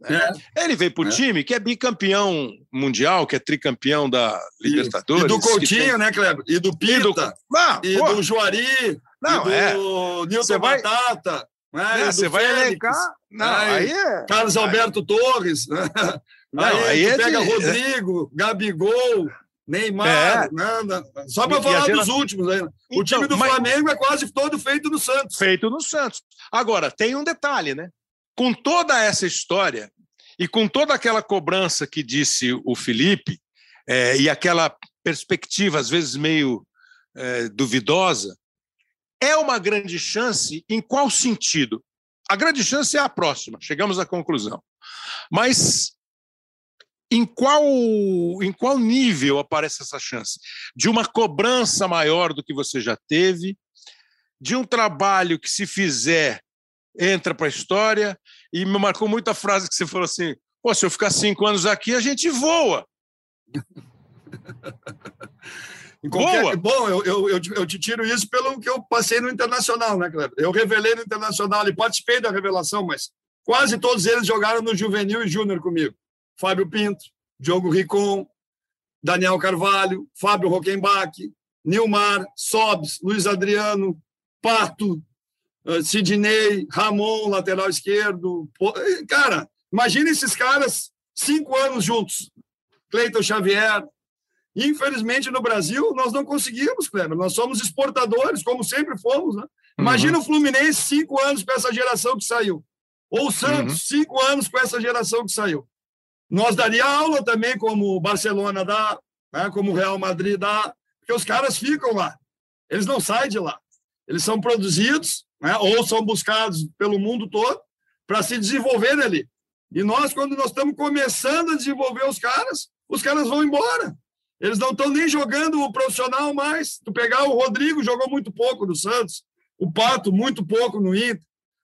Né? É. Ele veio para o é. time que é bicampeão mundial, que é tricampeão da Libertadores. E do Coutinho, tem... né, Kleber? E do Pita. E do, ah, e do Juari. Não, do é. Vai... Batata. Né? É, você vai elencar. Não, aí, é... Carlos Alberto aí... Torres. Né? Não, aí, aí é pega de... Rodrigo, Gabigol. Neymar, é. nada. Só para falar dos últimos aí. Né? O então, time do mas... Flamengo é quase todo feito no Santos. Feito no Santos. Agora, tem um detalhe, né? com toda essa história e com toda aquela cobrança que disse o Felipe, é, e aquela perspectiva, às vezes meio é, duvidosa, é uma grande chance em qual sentido? A grande chance é a próxima, chegamos à conclusão. Mas em qual, em qual nível aparece essa chance? De uma cobrança maior do que você já teve, de um trabalho que, se fizer, entra para a história. E me marcou muito a frase que você falou assim: pô, se eu ficar cinco anos aqui, a gente voa. <laughs> Qualquer... Boa. Bom, eu, eu, eu, eu, te tiro isso pelo que eu passei no Internacional, né, Cleber? Eu revelei no Internacional e participei da revelação, mas quase todos eles jogaram no Juvenil e Júnior comigo. Fábio Pinto, Diogo Ricon, Daniel Carvalho, Fábio Rockenbach, Nilmar, Sobs, Luiz Adriano, Pato, ah, Sidney, Ramon, lateral esquerdo. Cara, imagina esses caras cinco anos juntos. Cleiton Xavier. Infelizmente, no Brasil, nós não conseguimos, Kleber. Nós somos exportadores, como sempre fomos. Né? Imagina uhum. o Fluminense cinco anos com essa geração que saiu. Ou o Santos, uhum. cinco anos com essa geração que saiu. Nós daria aula também, como o Barcelona dá, né? como o Real Madrid dá, porque os caras ficam lá. Eles não saem de lá. Eles são produzidos, né? ou são buscados pelo mundo todo, para se desenvolver ali. E nós, quando nós estamos começando a desenvolver os caras, os caras vão embora. Eles não estão nem jogando o profissional mais. Tu pegar o Rodrigo, jogou muito pouco no Santos. O Pato, muito pouco no Inter.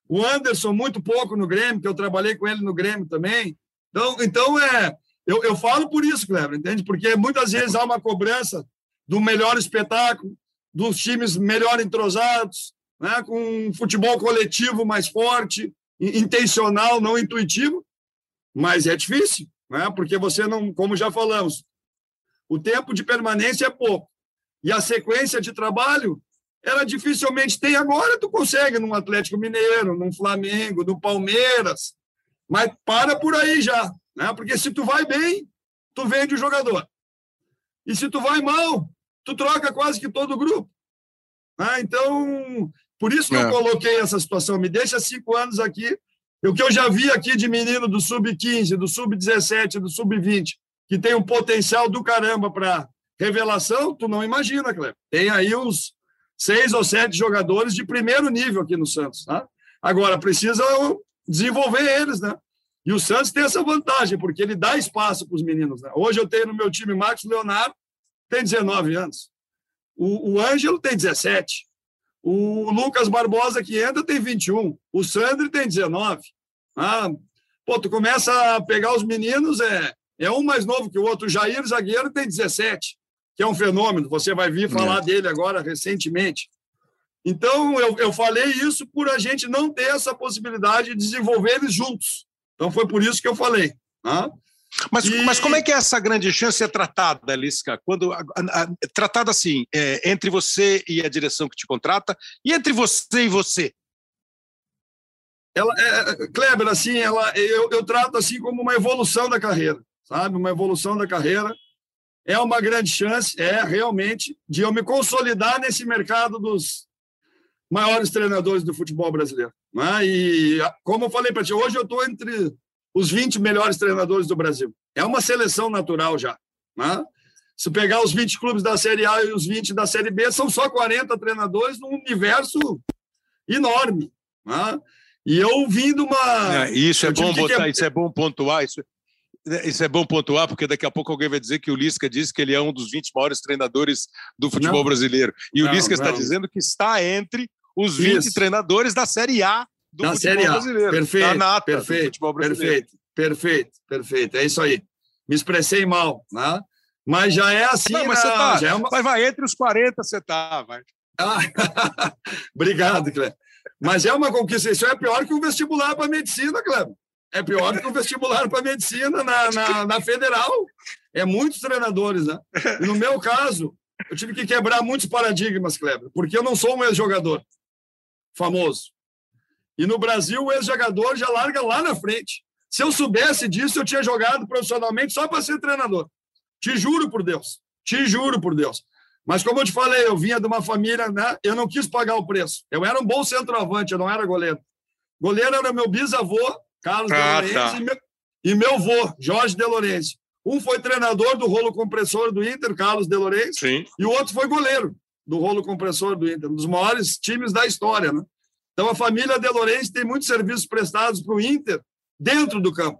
O Anderson, muito pouco no Grêmio, que eu trabalhei com ele no Grêmio também. Então, então é, eu, eu falo por isso, Cleber, entende? Porque muitas vezes há uma cobrança do melhor espetáculo, dos times melhor entrosados, né? com um futebol coletivo mais forte, intencional, não intuitivo. Mas é difícil, né? porque você não, como já falamos, o tempo de permanência é pouco. E a sequência de trabalho, ela dificilmente tem. Agora tu consegue num Atlético Mineiro, num Flamengo, no Palmeiras, mas para por aí já, né? Porque se tu vai bem, tu vende o jogador. E se tu vai mal, tu troca quase que todo o grupo. Ah, então, por isso que é. eu coloquei essa situação. Me deixa cinco anos aqui. O que eu já vi aqui de menino do sub-15, do sub-17, do sub-20, que tem um potencial do caramba para revelação, tu não imagina, Cleber. Tem aí uns seis ou sete jogadores de primeiro nível aqui no Santos. Tá? Agora, precisa desenvolver eles, né? E o Santos tem essa vantagem, porque ele dá espaço para os meninos. Né? Hoje eu tenho no meu time Marcos Leonardo, tem 19 anos. O, o Ângelo tem 17. O Lucas Barbosa, que entra, tem 21. O Sandro tem 19. Ah, pô, tu começa a pegar os meninos, é, é um mais novo que o outro. O Jair, zagueiro, tem 17, que é um fenômeno. Você vai vir falar é. dele agora recentemente. Então, eu, eu falei isso por a gente não ter essa possibilidade de desenvolver eles juntos. Então, foi por isso que eu falei. Tá? Mas, e... mas como é que essa grande chance é tratada, Lisca? Quando a, a, tratada assim, é, entre você e a direção que te contrata, e entre você e você? Ela, é, Kleber, assim, ela, eu, eu trato assim como uma evolução da carreira, sabe? Uma evolução da carreira. É uma grande chance, é realmente, de eu me consolidar nesse mercado dos, maiores treinadores do futebol brasileiro. Né? E, como eu falei para ti, hoje eu estou entre os 20 melhores treinadores do Brasil. É uma seleção natural já. Né? Se pegar os 20 clubes da Série A e os 20 da Série B, são só 40 treinadores num universo enorme. Né? E eu vim de uma. É, isso é bom botar, que... isso é bom pontuar. Isso, isso é bom pontuar, porque daqui a pouco alguém vai dizer que o Lisca disse que ele é um dos 20 maiores treinadores do futebol não, brasileiro. E não, o Lisca não. está dizendo que está entre os 20 Isso. treinadores da Série A do da futebol série a. brasileiro. Perfeito, da nata perfeito, perfeito, perfeito, perfeito. É isso aí. Me expressei mal, né? Mas já é assim. Não, mas você tá, já é uma... Mas vai entre os 40, você tá, vai. Ah, <laughs> obrigado, Cleber. Mas é uma conquista. Isso é pior que o vestibular para medicina, Cleber. É pior que o vestibular para medicina na, na, na, federal. É muitos treinadores, né? E no meu caso, eu tive que quebrar muitos paradigmas, Kleber, porque eu não sou um ex-jogador famoso. E no Brasil, o ex-jogador já larga lá na frente. Se eu soubesse disso, eu tinha jogado profissionalmente só para ser treinador. Te juro por Deus. Te juro por Deus. Mas como eu te falei, eu vinha de uma família, né? Eu não quis pagar o preço. Eu era um bom centroavante, eu não era goleiro. Goleiro era meu bisavô, Carlos ah, de Lourenço, tá. e, meu, e meu vô, Jorge de Lourenço. Um foi treinador do rolo compressor do Inter, Carlos de Lourenço, Sim. e o outro foi goleiro do rolo compressor do Inter, um dos maiores times da história. Né? Então, a família De Lourenço tem muitos serviços prestados para o Inter dentro do campo.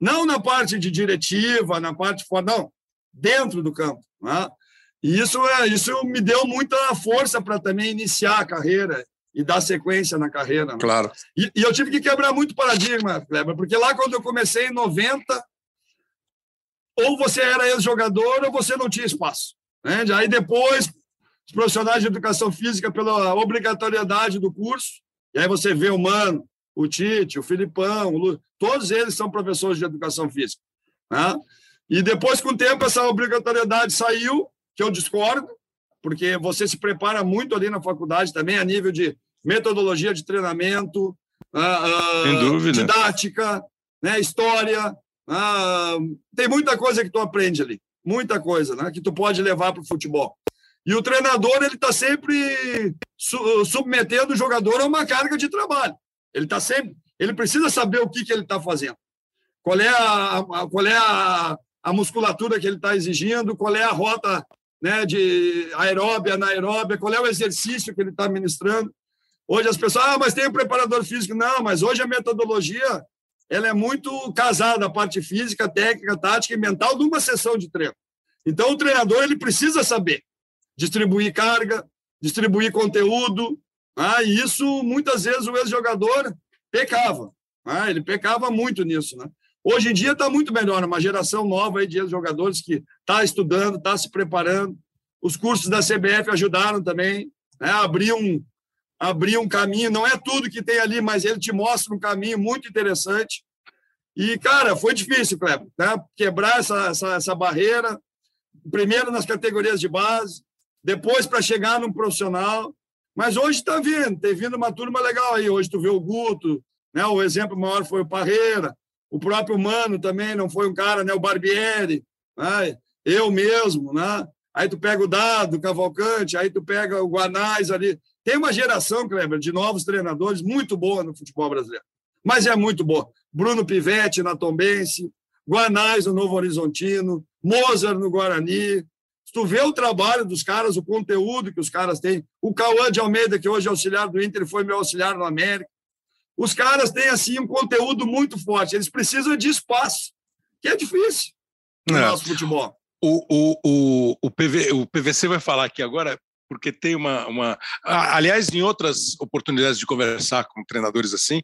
Não na parte de diretiva, na parte fora, não, dentro do campo. Né? E isso, é, isso me deu muita força para também iniciar a carreira e dar sequência na carreira. Né? Claro. E, e, eu tive que quebrar muito paradigma, Kleber, porque lá quando eu comecei em 90, ou você era ex-jogador ou você não tinha espaço. Né? Aí depois, os profissionais de educação física, pela obrigatoriedade do curso, e aí você vê o Mano, o Tite, o Filipão, o Lu, todos eles são professores de educação física. Né? E depois, com o tempo, essa obrigatoriedade saiu, que eu discordo, porque você se prepara muito ali na faculdade também, a nível de metodologia de treinamento, uh, didática, né, história, ah, tem muita coisa que tu aprende ali. muita coisa, né? Que tu pode levar para o futebol. E o treinador ele está sempre su submetendo o jogador a uma carga de trabalho. Ele está sempre, ele precisa saber o que, que ele está fazendo, qual é a, a qual é a, a musculatura que ele está exigindo, qual é a rota né, de aeróbia, anaeróbia, qual é o exercício que ele está ministrando. Hoje as pessoas, ah, mas tem o preparador físico. Não, mas hoje a metodologia ela é muito casada, a parte física, técnica, tática e mental de uma sessão de treino. Então o treinador ele precisa saber distribuir carga, distribuir conteúdo, ah, e isso muitas vezes o ex-jogador pecava, ah, ele pecava muito nisso, né? Hoje em dia está muito melhor, uma geração nova aí de jogadores que está estudando, está se preparando. Os cursos da CBF ajudaram também, né? abrir, um, abrir um caminho. Não é tudo que tem ali, mas ele te mostra um caminho muito interessante. E, cara, foi difícil, Kleber, né? quebrar essa, essa, essa barreira, primeiro nas categorias de base, depois para chegar num profissional. Mas hoje está vindo, tem vindo uma turma legal aí. Hoje tu vê o Guto, né? o exemplo maior foi o Parreira, o próprio Mano também não foi um cara, né? O Barbieri, né? eu mesmo, né? Aí tu pega o Dado, o Cavalcante, aí tu pega o Guanais ali. Tem uma geração, Kleber, de novos treinadores muito boa no futebol brasileiro. Mas é muito boa. Bruno Pivetti na Tombense, Guanais no Novo Horizontino, Mozart no Guarani. Se tu vê o trabalho dos caras, o conteúdo que os caras têm, o Cauã de Almeida, que hoje é auxiliar do Inter, foi meu auxiliar no América os caras têm assim um conteúdo muito forte. Eles precisam de espaço, que é difícil no é. nosso futebol. O, o, o, o, PV, o PVC vai falar aqui agora, porque tem uma, uma. Aliás, em outras oportunidades de conversar com treinadores assim,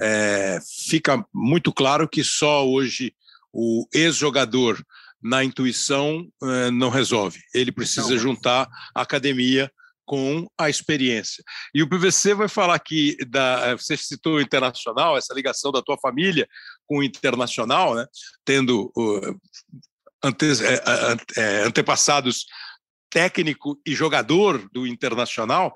é, fica muito claro que só hoje o ex-jogador na intuição é, não resolve. Ele precisa não, juntar a academia com a experiência. E o PVC vai falar aqui da. Eh, você citou o internacional, essa ligação da tua família com o internacional, né? tendo uh, é, antepassados técnico e jogador do internacional.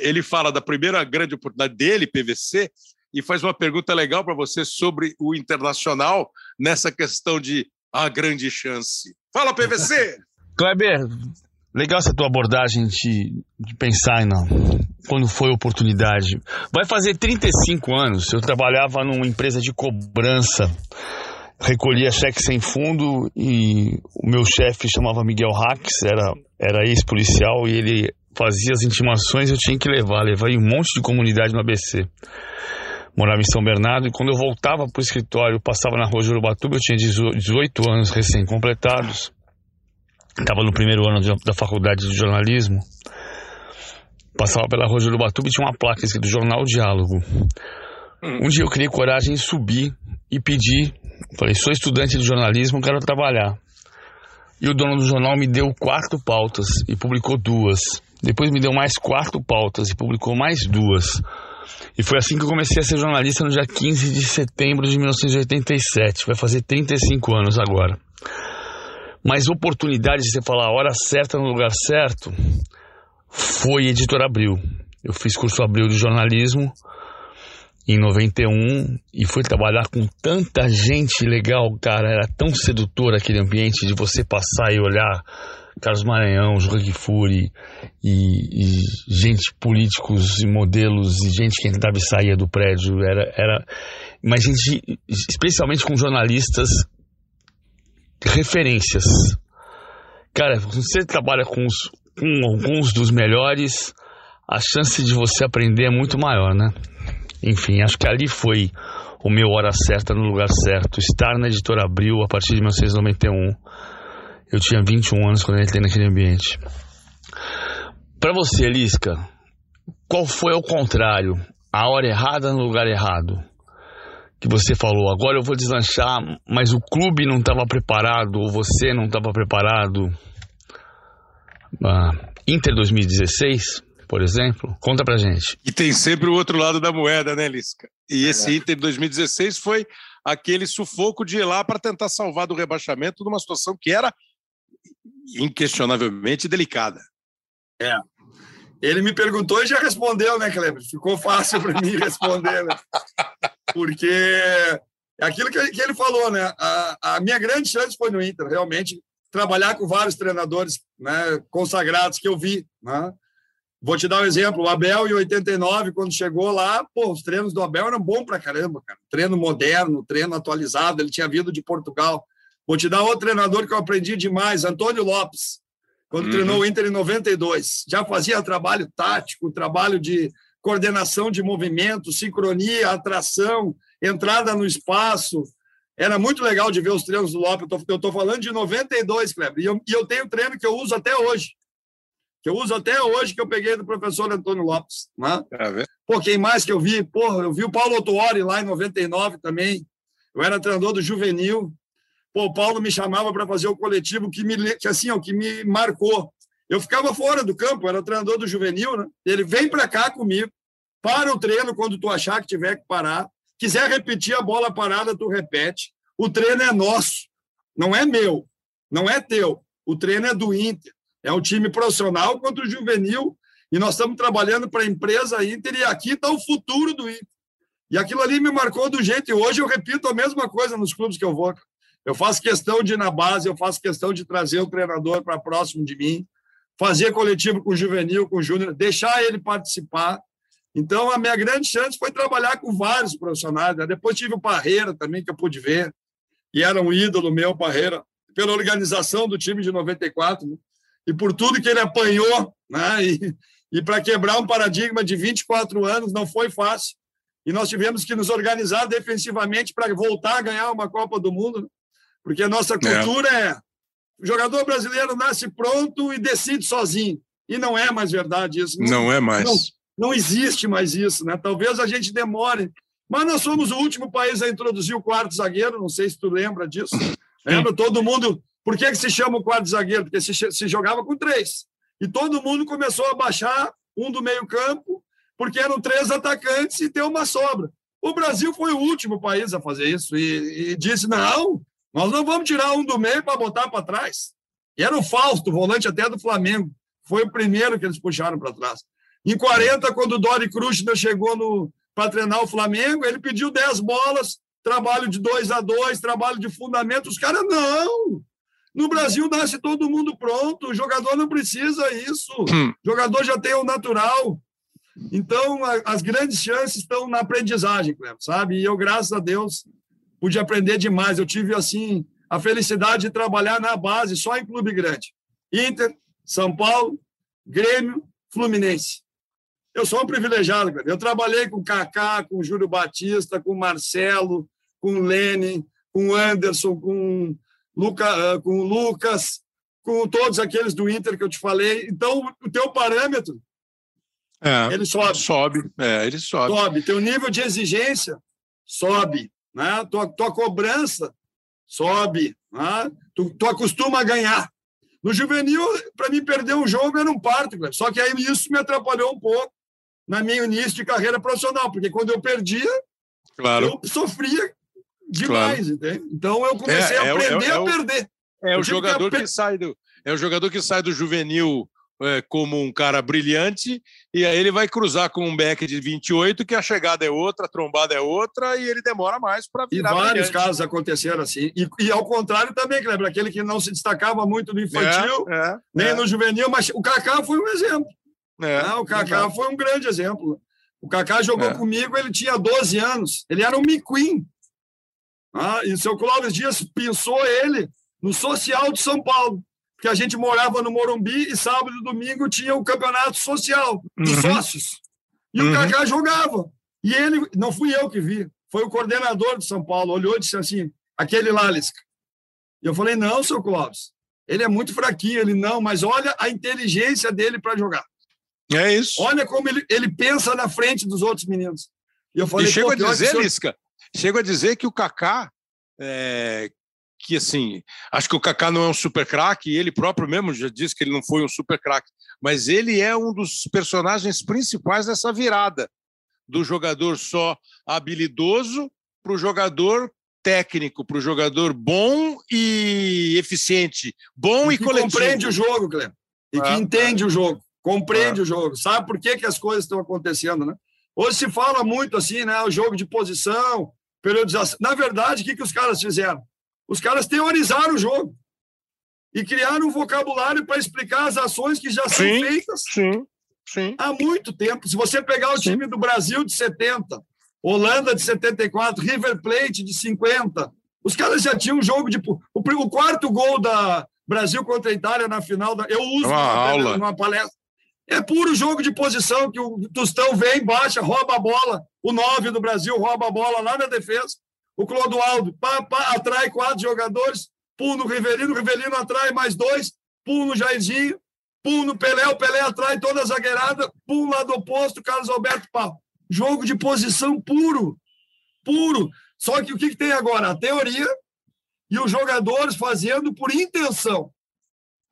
Ele fala da primeira grande oportunidade dele, PVC, e faz uma pergunta legal para você sobre o internacional nessa questão de a grande chance. Fala, PVC! <laughs> Kleber, Legal essa tua abordagem de, de pensar não, quando foi oportunidade. Vai fazer 35 anos, eu trabalhava numa empresa de cobrança, recolhia cheque sem fundo e o meu chefe chamava Miguel Hax, era, era ex-policial e ele fazia as intimações eu tinha que levar. Levei um monte de comunidade no ABC. Morava em São Bernardo e quando eu voltava para o escritório, passava na rua de Urubatuba, eu tinha 18 anos recém-completados estava no primeiro ano de, da faculdade de jornalismo, passava pela rua de Urubatuba e tinha uma placa escrito Jornal Diálogo. Hum. Um dia eu criei coragem de subir e pedir, falei, sou estudante de jornalismo, quero trabalhar. E o dono do jornal me deu quatro pautas e publicou duas. Depois me deu mais quatro pautas e publicou mais duas. E foi assim que eu comecei a ser jornalista no dia 15 de setembro de 1987. Vai fazer 35 anos agora. Mas oportunidade de você falar a hora certa no lugar certo foi Editor Abril. Eu fiz curso Abril de jornalismo em 91 e fui trabalhar com tanta gente legal, cara. Era tão sedutor aquele ambiente de você passar e olhar Carlos Maranhão, Joaquim Kifuri e, e, gente, políticos e modelos e gente que entrava e saía do prédio. Era, era, mas gente, especialmente com jornalistas referências. Cara, se você trabalha com, os, com alguns dos melhores, a chance de você aprender é muito maior, né? Enfim, acho que ali foi o meu hora certa no lugar certo. Estar na editora Abril a partir de 1991. Eu tinha 21 anos quando entrei naquele ambiente. Para você, Lisca, qual foi ao contrário? A hora errada no lugar errado? Que você falou, agora eu vou deslanchar, mas o clube não estava preparado, ou você não estava preparado. Ah, Inter 2016, por exemplo, conta pra gente. E tem sempre o outro lado da moeda, né, Lisca? E é esse Inter 2016 foi aquele sufoco de ir lá para tentar salvar do rebaixamento numa situação que era inquestionavelmente delicada. É. Ele me perguntou e já respondeu, né, Kleber? Ficou fácil para mim responder, né? Porque é aquilo que, ele falou, né? A, a, minha grande chance foi no Inter, realmente. trabalhar com vários treinadores né, consagrados que eu vi. Né? Vou te dar um exemplo. O Abel, em 89, quando chegou lá, pô, os treinos do Abel eram bons pra caramba, cara. Treino moderno, treino atualizado. Ele tinha vindo de Portugal. Vou te dar outro treinador que eu aprendi demais, Antônio Lopes, quando uhum. treinou o Inter em 92. Já fazia trabalho tático, trabalho de coordenação de movimento, sincronia, atração, entrada no espaço. Era muito legal de ver os treinos do Lopes. Eu estou falando de 92, Kleber. E eu, e eu tenho treino que eu uso até hoje que eu uso até hoje, que eu peguei do professor Antônio Lopes. Né? É, Pô, quem mais que eu vi? Pô, eu vi o Paulo Otuori lá em 99 também. Eu era treinador do juvenil. Pô, o Paulo me chamava para fazer o coletivo que me, que, assim, ó, que me marcou. Eu ficava fora do campo, era treinador do juvenil, né? Ele vem para cá comigo, para o treino quando tu achar que tiver que parar. Quiser repetir a bola parada, tu repete. O treino é nosso, não é meu, não é teu. O treino é do Inter. É um time profissional contra o juvenil e nós estamos trabalhando para a empresa Inter e aqui está o futuro do Inter. E aquilo ali me marcou do jeito, e hoje eu repito a mesma coisa nos clubes que eu vou. Eu faço questão de ir na base, eu faço questão de trazer o treinador para próximo de mim, fazer coletivo com o juvenil, com o júnior, deixar ele participar. Então, a minha grande chance foi trabalhar com vários profissionais. Né? Depois tive o Parreira também, que eu pude ver, e era um ídolo meu, Parreira, pela organização do time de 94. Né? e por tudo que ele apanhou, né? E, e para quebrar um paradigma de 24 anos não foi fácil. E nós tivemos que nos organizar defensivamente para voltar a ganhar uma Copa do Mundo, né? Porque a nossa é. cultura é. é o jogador brasileiro nasce pronto e decide sozinho. E não é mais verdade isso. Não, não é mais. Não, não existe mais isso, né? Talvez a gente demore. Mas nós somos o último país a introduzir o quarto zagueiro, não sei se tu lembra disso. Lembra? Todo mundo por que, que se chama o quarto zagueiro? Porque se, se jogava com três. E todo mundo começou a baixar um do meio-campo, porque eram três atacantes e ter uma sobra. O Brasil foi o último país a fazer isso e, e disse: não, nós não vamos tirar um do meio para botar para trás. E era o Fausto, volante até do Flamengo. Foi o primeiro que eles puxaram para trás. Em 40, quando o Dori Kruscher chegou para treinar o Flamengo, ele pediu 10 bolas, trabalho de 2 a 2 trabalho de fundamento. Os caras, não, no Brasil nasce todo mundo pronto, o jogador não precisa isso. Hum. O jogador já tem o natural. Então, a, as grandes chances estão na aprendizagem, sabe? E eu, graças a Deus, pude aprender demais. Eu tive, assim, a felicidade de trabalhar na base, só em clube grande. Inter, São Paulo, Grêmio, Fluminense. Eu sou um privilegiado, Eu trabalhei com o Kaká, com o Júlio Batista, com o Marcelo, com o Lene, com o Anderson, com Luca, ah, com o Lucas, com todos aqueles do Inter que eu te falei. Então, o teu parâmetro, é, ele sobe. Sobe, é, ele sobe. Sobe. Teu nível de exigência sobe. Né? Tua, tua cobrança sobe. Né? Tu, tu acostuma a ganhar. No juvenil, para mim, perder um jogo era um parto, só que aí isso me atrapalhou um pouco na minha início de carreira profissional, porque quando eu perdia, claro. eu sofria demais, claro. entende? Então eu comecei é, a é aprender é, é, a perder. É o jogador que, que, sai do é o jogador que sai do juvenil é, como um cara brilhante e aí ele vai cruzar com um back de 28 que a chegada é outra, a trombada é outra e ele demora mais para virar. E vários brilhante. casos aconteceram assim. E, e, ao contrário também, Kleber, aquele que não se destacava muito no infantil, é, é, nem é. no juvenil, mas o Kaká foi um exemplo. É, ah, o Kaká foi um grande exemplo. O Kaká jogou comigo, ele tinha 12 anos, ele era um miquim. Ah, e o seu Clóvis Dias pensou ele no social de São Paulo, porque a gente morava no Morumbi e sábado e domingo tinha o campeonato social dos uhum. sócios. E uhum. o Kaká jogava. E ele, não fui eu que vi, foi o coordenador de São Paulo, olhou e disse assim: aquele lá, Lisca. E eu falei: não, seu Clóvis, ele é muito fraquinho. Ele, não, mas olha a inteligência dele para jogar. É isso. Olha como ele, ele pensa na frente dos outros meninos. E eu falei: e chego a dizer, Lisca, Chego a dizer que o Kaká, é, que assim, acho que o Kaká não é um super craque, ele próprio mesmo já disse que ele não foi um super craque, mas ele é um dos personagens principais dessa virada do jogador só habilidoso para o jogador técnico, para o jogador bom e eficiente, bom e, e coletivo. compreende o jogo, Cleber, e que é, entende é. o jogo, compreende é. o jogo, sabe por que, que as coisas estão acontecendo, né? Hoje se fala muito assim, né? O jogo de posição, periodização. Na verdade, o que, que os caras fizeram? Os caras teorizaram o jogo. e criaram um vocabulário para explicar as ações que já são Sim, feitas Sim, sim. há muito tempo. Se você pegar o time do Brasil de 70, Holanda de 74, River Plate de 50, os caras já tinham um jogo de. O, o quarto gol da Brasil contra a Itália na final, da, eu uso É uma aula. numa palestra. É puro jogo de posição que o Tostão vem, baixa, rouba a bola. O 9 do Brasil rouba a bola lá na defesa. O Clodoaldo pá, pá, atrai quatro jogadores, pum no Rivelino, o Rivelino atrai mais dois, pum no Jairzinho, pum no Pelé, o Pelé atrai toda a zagueirada, pum lá do oposto, Carlos Alberto Pau. Jogo de posição puro, puro. Só que o que, que tem agora? A teoria e os jogadores fazendo por intenção,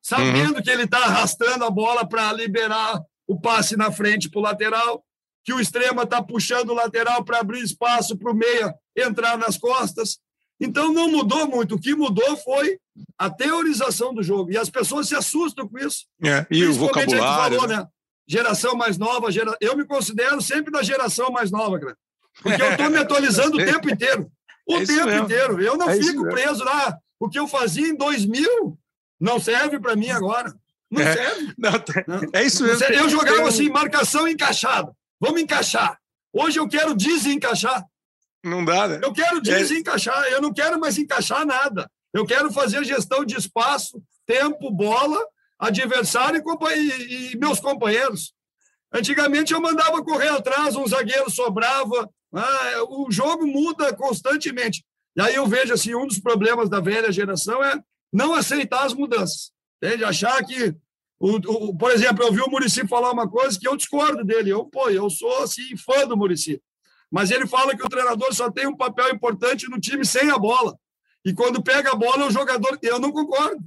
sabendo que ele está arrastando a bola para liberar o passe na frente para o lateral, que o extrema está puxando o lateral para abrir espaço para o meia entrar nas costas. Então não mudou muito. O que mudou foi a teorização do jogo. E as pessoas se assustam com isso. É, e o que vocabulário. falou, né? Geração mais nova, gera... eu me considero sempre da geração mais nova, cara. Porque eu estou me atualizando o <laughs> tempo inteiro. O É tempo mesmo. inteiro. Eu não É fico preso lá. O que eu fazia em 2000 não serve para mim agora. Não É. serve. <laughs> Não, tem- Não. é isso mesmo. Eu jogava assim, marcação encaixada. Vamos encaixar. Hoje eu quero desencaixar. Não dá, né? Eu quero É. desencaixar. Eu não quero mais encaixar nada. Eu quero fazer gestão de espaço, tempo, bola, adversário e, e- e meus companheiros. Antigamente eu mandava correr atrás, um zagueiro sobrava. Ah, o jogo muda constantemente. E aí eu vejo assim, um dos problemas da velha geração é não aceitar as mudanças. Entende? Achar que o, o- por exemplo, eu vi o Murici falar uma coisa que eu discordo dele. Eu, pô, eu sou assim fã do Murici. Mas ele fala que o treinador só tem um papel importante no time sem a bola. E quando pega a bola, o jogador. Eu não concordo.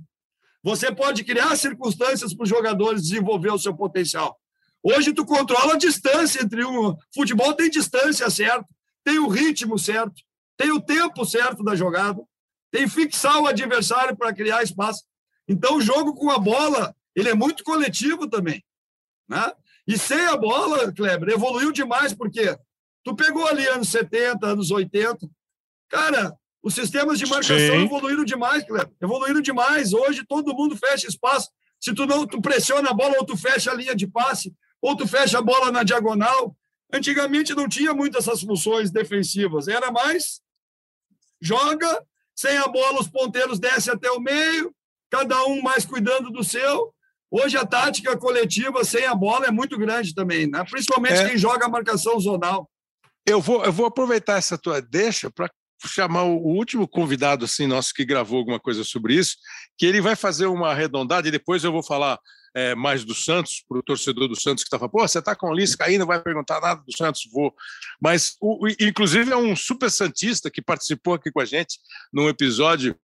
Você pode criar circunstâncias para os jogadores desenvolver o seu potencial. Hoje tu controla a distância entre um. Futebol tem distância certa, tem o ritmo certo, tem o tempo certo da jogada, tem fixar o adversário para criar espaço. Então o jogo com a bola ele é muito coletivo também, né? E sem a bola, Kleber, evoluiu demais porque tu pegou ali anos 70, anos 80, cara, os sistemas de marcação Sim. evoluíram demais, Kleber, evoluíram demais. Hoje todo mundo fecha espaço. Se tu não tu pressiona a bola ou tu fecha a linha de passe, ou tu fecha a bola na diagonal. Antigamente não tinha muitas essas funções defensivas, era mais joga, sem a bola os ponteiros descem até o meio, cada um mais cuidando do seu. Hoje a tática coletiva sem a bola é muito grande também, né? principalmente É. quem joga a marcação zonal. Eu vou, eu vou aproveitar essa tua deixa para chamar o último convidado assim nosso que gravou alguma coisa sobre isso, que ele vai fazer uma arredondada e depois eu vou falar é, mais do Santos, para o torcedor do Santos que está falando, pô, você está com o Lisca aí, não vai perguntar nada do Santos, vou. Mas, o- inclusive, é um super Santista que participou aqui com a gente num episódio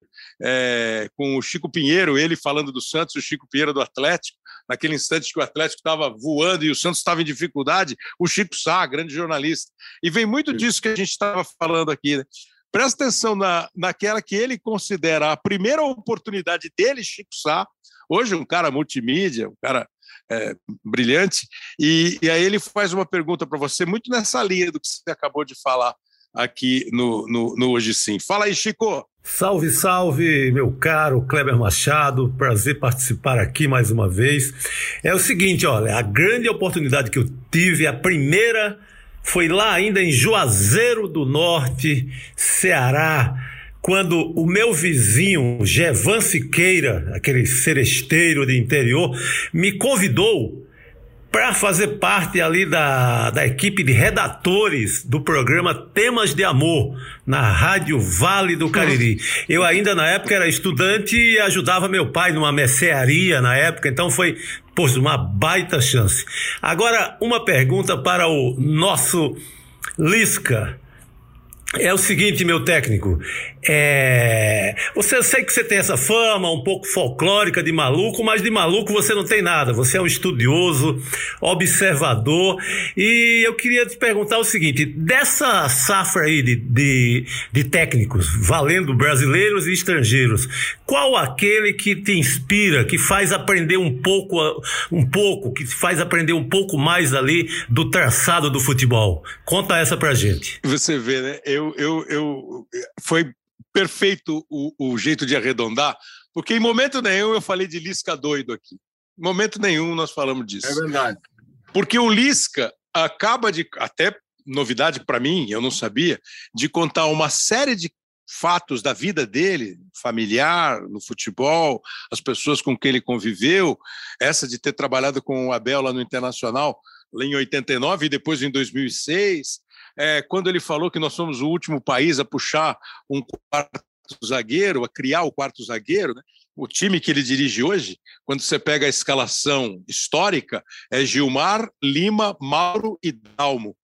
é, com o Chico Pinheiro, ele falando do Santos, o Chico Pinheiro do Atlético, naquele instante que o Atlético estava voando e o Santos estava em dificuldade, o Chico Sá, grande jornalista. E vem muito disso que a gente estava falando aqui, né? Presta atenção na, naquela que ele considera a primeira oportunidade dele, Chico Sá, hoje um cara multimídia, um cara é, brilhante, e, e aí ele faz uma pergunta para você, muito nessa linha do que você acabou de falar aqui no, no, no Hoje Sim. Fala aí, Chico. Salve, salve, meu caro Kleber Machado. Prazer participar aqui mais uma vez. É o seguinte, olha, a grande oportunidade que eu tive, a primeira, foi lá ainda em Juazeiro do Norte, Ceará, quando o meu vizinho, Gevan Siqueira, aquele seresteiro de interior, me convidou para fazer parte ali da, da equipe de redatores do programa Temas de Amor, na Rádio Vale do Cariri. Eu ainda na época era estudante e ajudava meu pai numa mercearia na época, então foi, poxa, uma baita chance. Agora, uma pergunta para o nosso Lisca. É o seguinte, meu técnico. É... Você eu sei que você tem essa fama um pouco folclórica de maluco, mas de maluco você não tem nada. Você é um estudioso, observador. E eu queria te perguntar o seguinte: dessa safra aí de, de, de técnicos, valendo brasileiros e estrangeiros, qual aquele que te inspira, que faz aprender um pouco, um pouco, que faz aprender um pouco mais ali do traçado do futebol? Conta essa pra gente. Você vê, né? Eu, eu, eu, foi perfeito o, o jeito de arredondar, Porque em momento nenhum eu falei de Lisca doido aqui. Em momento nenhum nós falamos disso. É verdade. Porque o Lisca acaba de, até novidade para mim, eu não sabia, de contar uma série de fatos da vida dele, familiar, no futebol, as pessoas com quem ele conviveu, essa de ter trabalhado com o Abel lá no Internacional, lá em 89 e depois em 2006, é, quando ele falou que nós somos o último país a puxar um quarto zagueiro, a criar o quarto zagueiro, né? o time que ele dirige hoje, quando você pega a escalação histórica, é Gilmar, Lima, Mauro e Dalmo.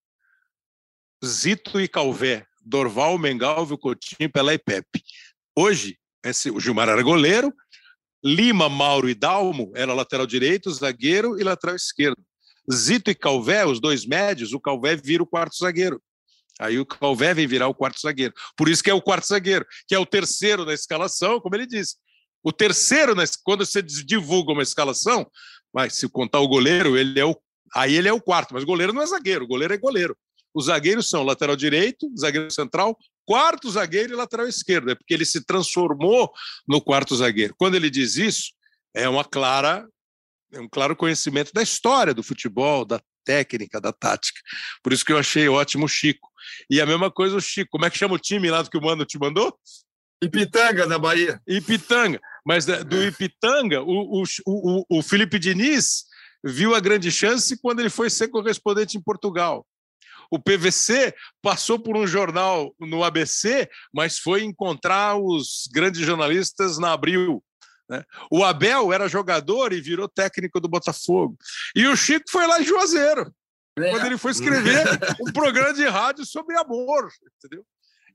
Zito e Calvé, Dorval, Mengalvio, Coutinho, Pelé e Pepe. Hoje, esse, o Gilmar era goleiro, Lima, Mauro e Dalmo era lateral direito, zagueiro e lateral esquerdo. Zito e Calvé, os dois médios, o Calvé vira o quarto zagueiro. Aí o Calvé vem virar o quarto zagueiro. Por isso que é o quarto zagueiro, que é o terceiro na escalação, como ele disse. O terceiro, quando você divulga uma escalação, mas se contar o goleiro, ele é o, aí ele é o quarto, mas o goleiro não é zagueiro, o goleiro é goleiro. Os zagueiros são lateral direito, zagueiro central, quarto zagueiro e lateral esquerdo. É porque ele se transformou no quarto zagueiro. Quando ele diz isso, é uma clara, um claro conhecimento da história do futebol, da técnica, da tática. Por isso que eu achei ótimo o Chico. E a mesma coisa o Chico. Como é que chama o time lá do que o Mano te mandou? Ipitanga, na Bahia. Ipitanga. Mas do Ipitanga, o, o, o, o Felipe Diniz viu a grande chance quando ele foi ser correspondente em Portugal. O PVC passou por um jornal no ABC, mas foi encontrar os grandes jornalistas na Abril. Né? O Abel era jogador e virou técnico do Botafogo. E o Chico foi lá em Juazeiro, é. quando ele foi escrever um programa de rádio sobre amor, entendeu?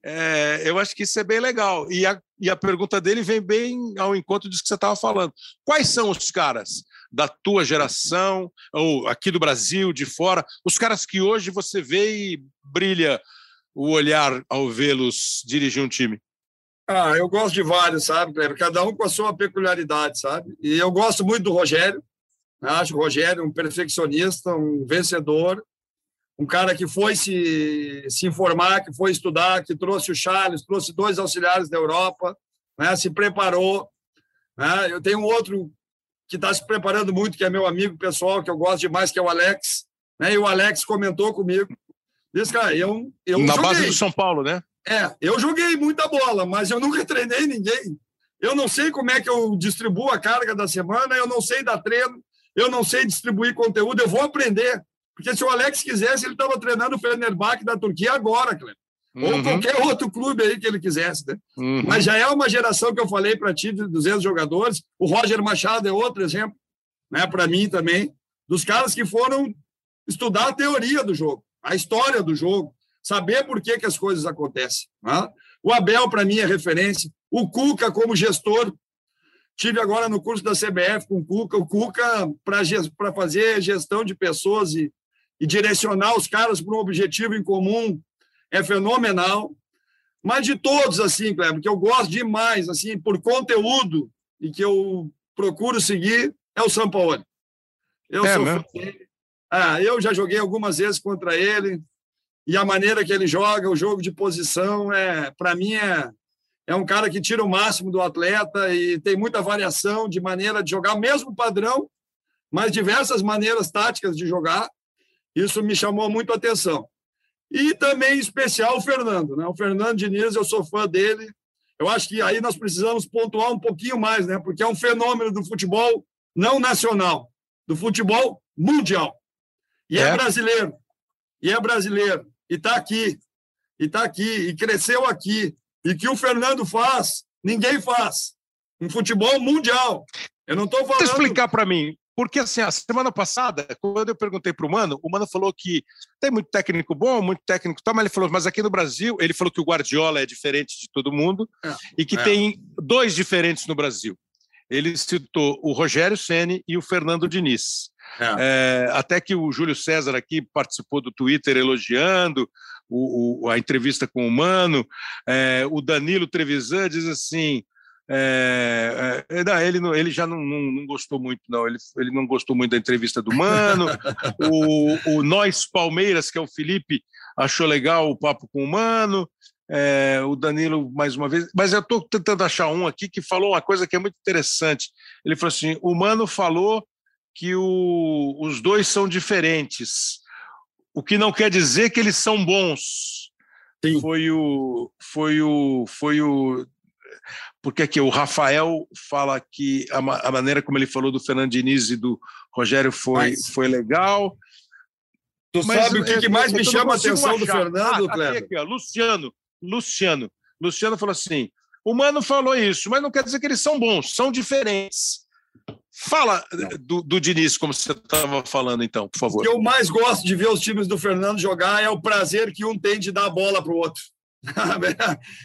É, eu acho que isso é bem legal. E a, e a pergunta dele vem bem ao encontro disso que você estava falando. Quais são os caras da tua geração, ou aqui do Brasil, de fora, os caras que hoje você vê e brilha o olhar ao vê-los dirigir um time? Ah, eu gosto de vários, sabe, Kleber? Cada um com a sua peculiaridade, sabe? E eu gosto muito do Rogério. Acho o Rogério um perfeccionista, um vencedor, um cara que foi se, se informar, que foi estudar, que trouxe o Charles, trouxe dois auxiliares da Europa, né, se preparou. Né? Eu tenho um outro que está se preparando muito, que é meu amigo pessoal, que eu gosto demais, que é o Alex. Né? E o Alex comentou comigo. Disse, cara, eu, eu Na joguei. base do São Paulo, né? É, eu joguei muita bola, mas eu nunca <laughs> treinei ninguém. Eu não sei como é que eu distribuo a carga da semana, eu não sei dar treino, eu não sei distribuir conteúdo, eu vou aprender. Porque se o Alex quisesse, ele estava treinando o Fenerbahçe da Turquia agora, Cleber. Uhum. Ou qualquer outro clube aí que ele quisesse, né? Uhum. Mas já é uma geração que eu falei para ti de 200 jogadores. O Roger Machado é outro exemplo, né? Para mim também, dos caras que foram estudar a teoria do jogo, a história do jogo, saber por que, que as coisas acontecem. Né? O Abel, para mim, é referência. O Cuca, como gestor, tive agora no curso da CBF com o Cuca. O Cuca, para fazer gestão de pessoas e, e direcionar os caras para um objetivo em comum é fenomenal. Mas de todos, assim, Kleber, que eu gosto demais, assim, por conteúdo e que eu procuro seguir, é o São Paulo. Eu é, sou dele. Ah, eu já joguei algumas vezes contra ele e a maneira que ele joga, o jogo de posição, é para mim é, é um cara que tira o máximo do atleta e tem muita variação de maneira de jogar, mesmo padrão, mas diversas maneiras táticas de jogar. Isso me chamou muito a atenção. E também, em especial, o Fernando. Né? O Fernando Diniz, eu sou fã dele. Eu acho que aí nós precisamos pontuar um pouquinho mais, né? porque é um fenômeno do futebol não nacional, do futebol mundial. E é, é brasileiro. E é brasileiro. E está aqui. E está aqui. E cresceu aqui. E que o Fernando faz, ninguém faz. Um futebol mundial. Eu não estou falando. explicar para mim porque, assim, a semana passada, quando eu perguntei para o Mano, o Mano falou que tem muito técnico bom, muito técnico tal, mas ele falou, mas aqui no Brasil, ele falou que o Guardiola é diferente de todo mundo é, e que é. tem dois diferentes no Brasil. Ele citou o Rogério Ceni e o Fernando Diniz. É. É, até que o Júlio César aqui participou do Twitter elogiando o, o, a entrevista com o Mano. É, o Danilo Trevisan diz assim: é, é, não, ele, não, ele já não, não, não, gostou muito, não. Ele, ele não gostou muito da entrevista do Mano. <laughs> o, o Nós Palmeiras, que é o Felipe, achou legal o papo com o Mano, é, o Danilo, mais uma vez. Mas eu estou tentando achar um aqui que falou uma coisa que é muito interessante. Ele falou assim: o Mano falou que o, os dois são diferentes, o que não quer dizer que eles são bons. Sim. Foi o. Foi o. Foi o porque aqui o Rafael fala que a, a, maneira como ele falou do Fernando Diniz e do Rogério foi, Mas... foi legal. Tu Mas, sabe o que, que mais me chama a atenção achar. do Fernando, ah, Cleber? Aqui, aqui, ó, Luciano, Luciano. Luciano falou assim: o Mano falou isso, mas não quer dizer que eles são bons, são diferentes. Fala do, do Diniz, como você estava falando, então, por favor. O que eu mais gosto de ver os times do Fernando jogar é o prazer que um tem de dar a bola para <laughs> o outro.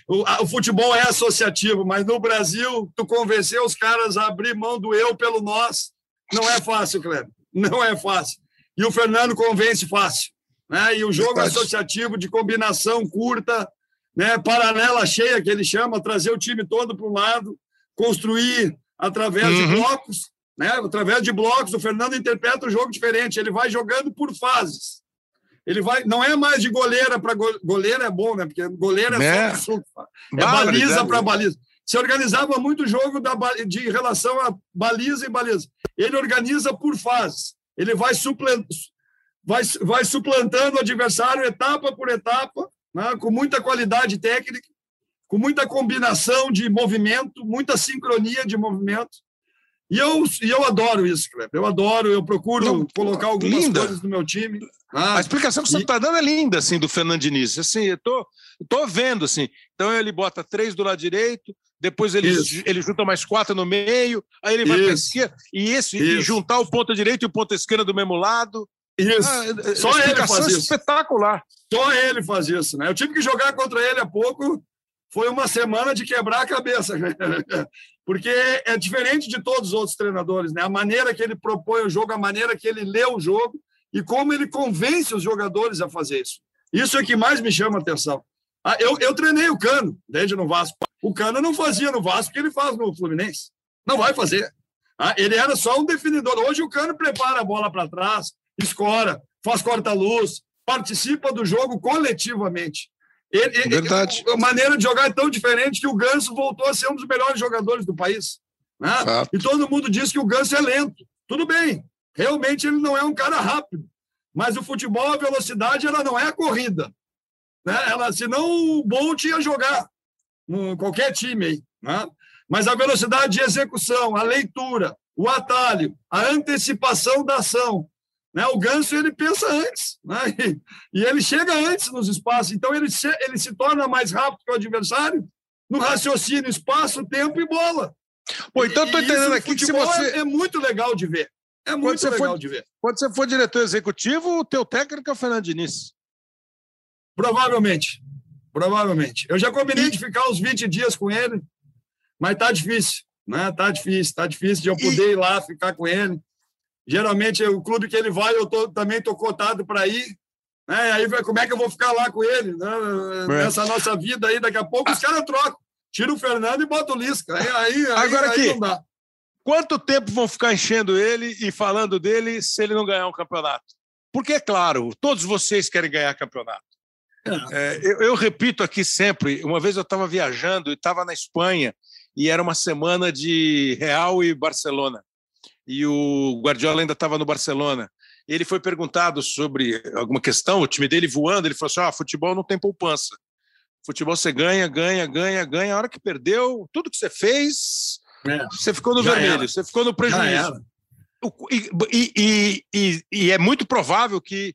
o, o, futebol é associativo, mas no Brasil, tu convencer os caras a abrir mão do eu pelo nós, não é fácil, Cleber. Não é fácil. E o Fernando convence fácil. Né? E o jogo Verdade. associativo de combinação curta, né, paralela cheia, que ele chama, trazer o time todo para um lado, construir através uhum. de blocos, né, através de blocos. O Fernando interpreta o jogo diferente, ele vai jogando por fases. Ele vai, não é mais de goleira para go, goleira é bom, né? Porque goleira é né? só é baliza para baliza. Se organizava muito o jogo da, de relação a baliza e baliza. Ele organiza por fases. Ele vai, vai, vai suplantando o adversário etapa por etapa né, com muita qualidade técnica, com muita combinação de movimento, muita sincronia de movimento. E eu, e eu adoro isso, Kleber. Eu adoro, eu procuro Não, colocar algumas linda. coisas no meu time. Ah, a explicação que você está dando é linda, assim, do Fernando Diniz. Assim, eu tô, tô vendo, assim. Então ele bota três do lado direito, depois ele, ele junta mais quatro no meio, aí ele vai para esquerda, e esse, e juntar o ponto direito e o ponto esquerdo do mesmo lado. Isso. Ah, é, é, Só ele faz isso. espetacular. Só ele faz isso, né? Eu tive que jogar contra ele há pouco. Foi uma semana de quebrar a cabeça, porque é diferente de todos os outros treinadores, né? A maneira que ele propõe o jogo, a maneira que ele lê o jogo e como ele convence os jogadores a fazer isso. Isso é que mais me chama a atenção. Ah, eu, eu treinei o Cano desde no Vasco. O Cano não fazia no Vasco o que ele faz no Fluminense. Não vai fazer. Ah, ele era só um definidor. Hoje o Cano prepara a bola para trás, escora, faz corta-luz, participa do jogo coletivamente. Ele, Verdade. Ele, a maneira de jogar é tão diferente que o Ganso voltou a ser um dos melhores jogadores do país. Né? E todo mundo diz que o Ganso é lento. Tudo bem, realmente ele não é um cara rápido. Mas o futebol, a velocidade, ela não é a corrida. Né? Ela, senão o Bolt ia jogar em qualquer time aí. Né? Mas a velocidade de execução, a leitura, o atalho, a antecipação da ação, né? O Ganso ele pensa antes, né? e, e, ele chega antes nos espaços, então ele se, ele se torna mais rápido que o adversário no raciocínio, espaço, tempo e bola. Pô, então estou entendendo aqui que se você. É, é, muito legal de ver. É muito legal for, de ver. Quando você for diretor executivo, o teu técnico é o Fernando Diniz. Provavelmente. Provavelmente. Eu já combinei e... de ficar uns 20 dias com ele, mas tá difícil. Né? Tá difícil, tá difícil de eu poder e... ir lá ficar com ele. Geralmente, o clube que ele vai, eu tô, também estou cotado para ir. Né? Aí, como é que eu vou ficar lá com ele? Né? Nessa nossa vida aí, daqui a pouco os caras trocam. Tira o Fernando e bota o Lisca. Aí, aí, Agora aí, aqui, aí não dá. Quanto tempo vão ficar enchendo ele e falando dele se ele não ganhar um campeonato? Porque, é claro, todos vocês querem ganhar campeonato. É, é eu, eu, repito aqui sempre: uma vez eu estava viajando e estava na Espanha e era uma semana de Real e Barcelona e o Guardiola ainda estava no Barcelona. Ele foi perguntado sobre alguma questão, o time dele voando, ele falou assim: ah, futebol não tem poupança. Futebol você ganha, ganha, ganha, ganha. A hora que perdeu, tudo que você fez, é. você ficou no vermelho, era. você ficou no prejuízo. E, e, e, e, é muito provável que,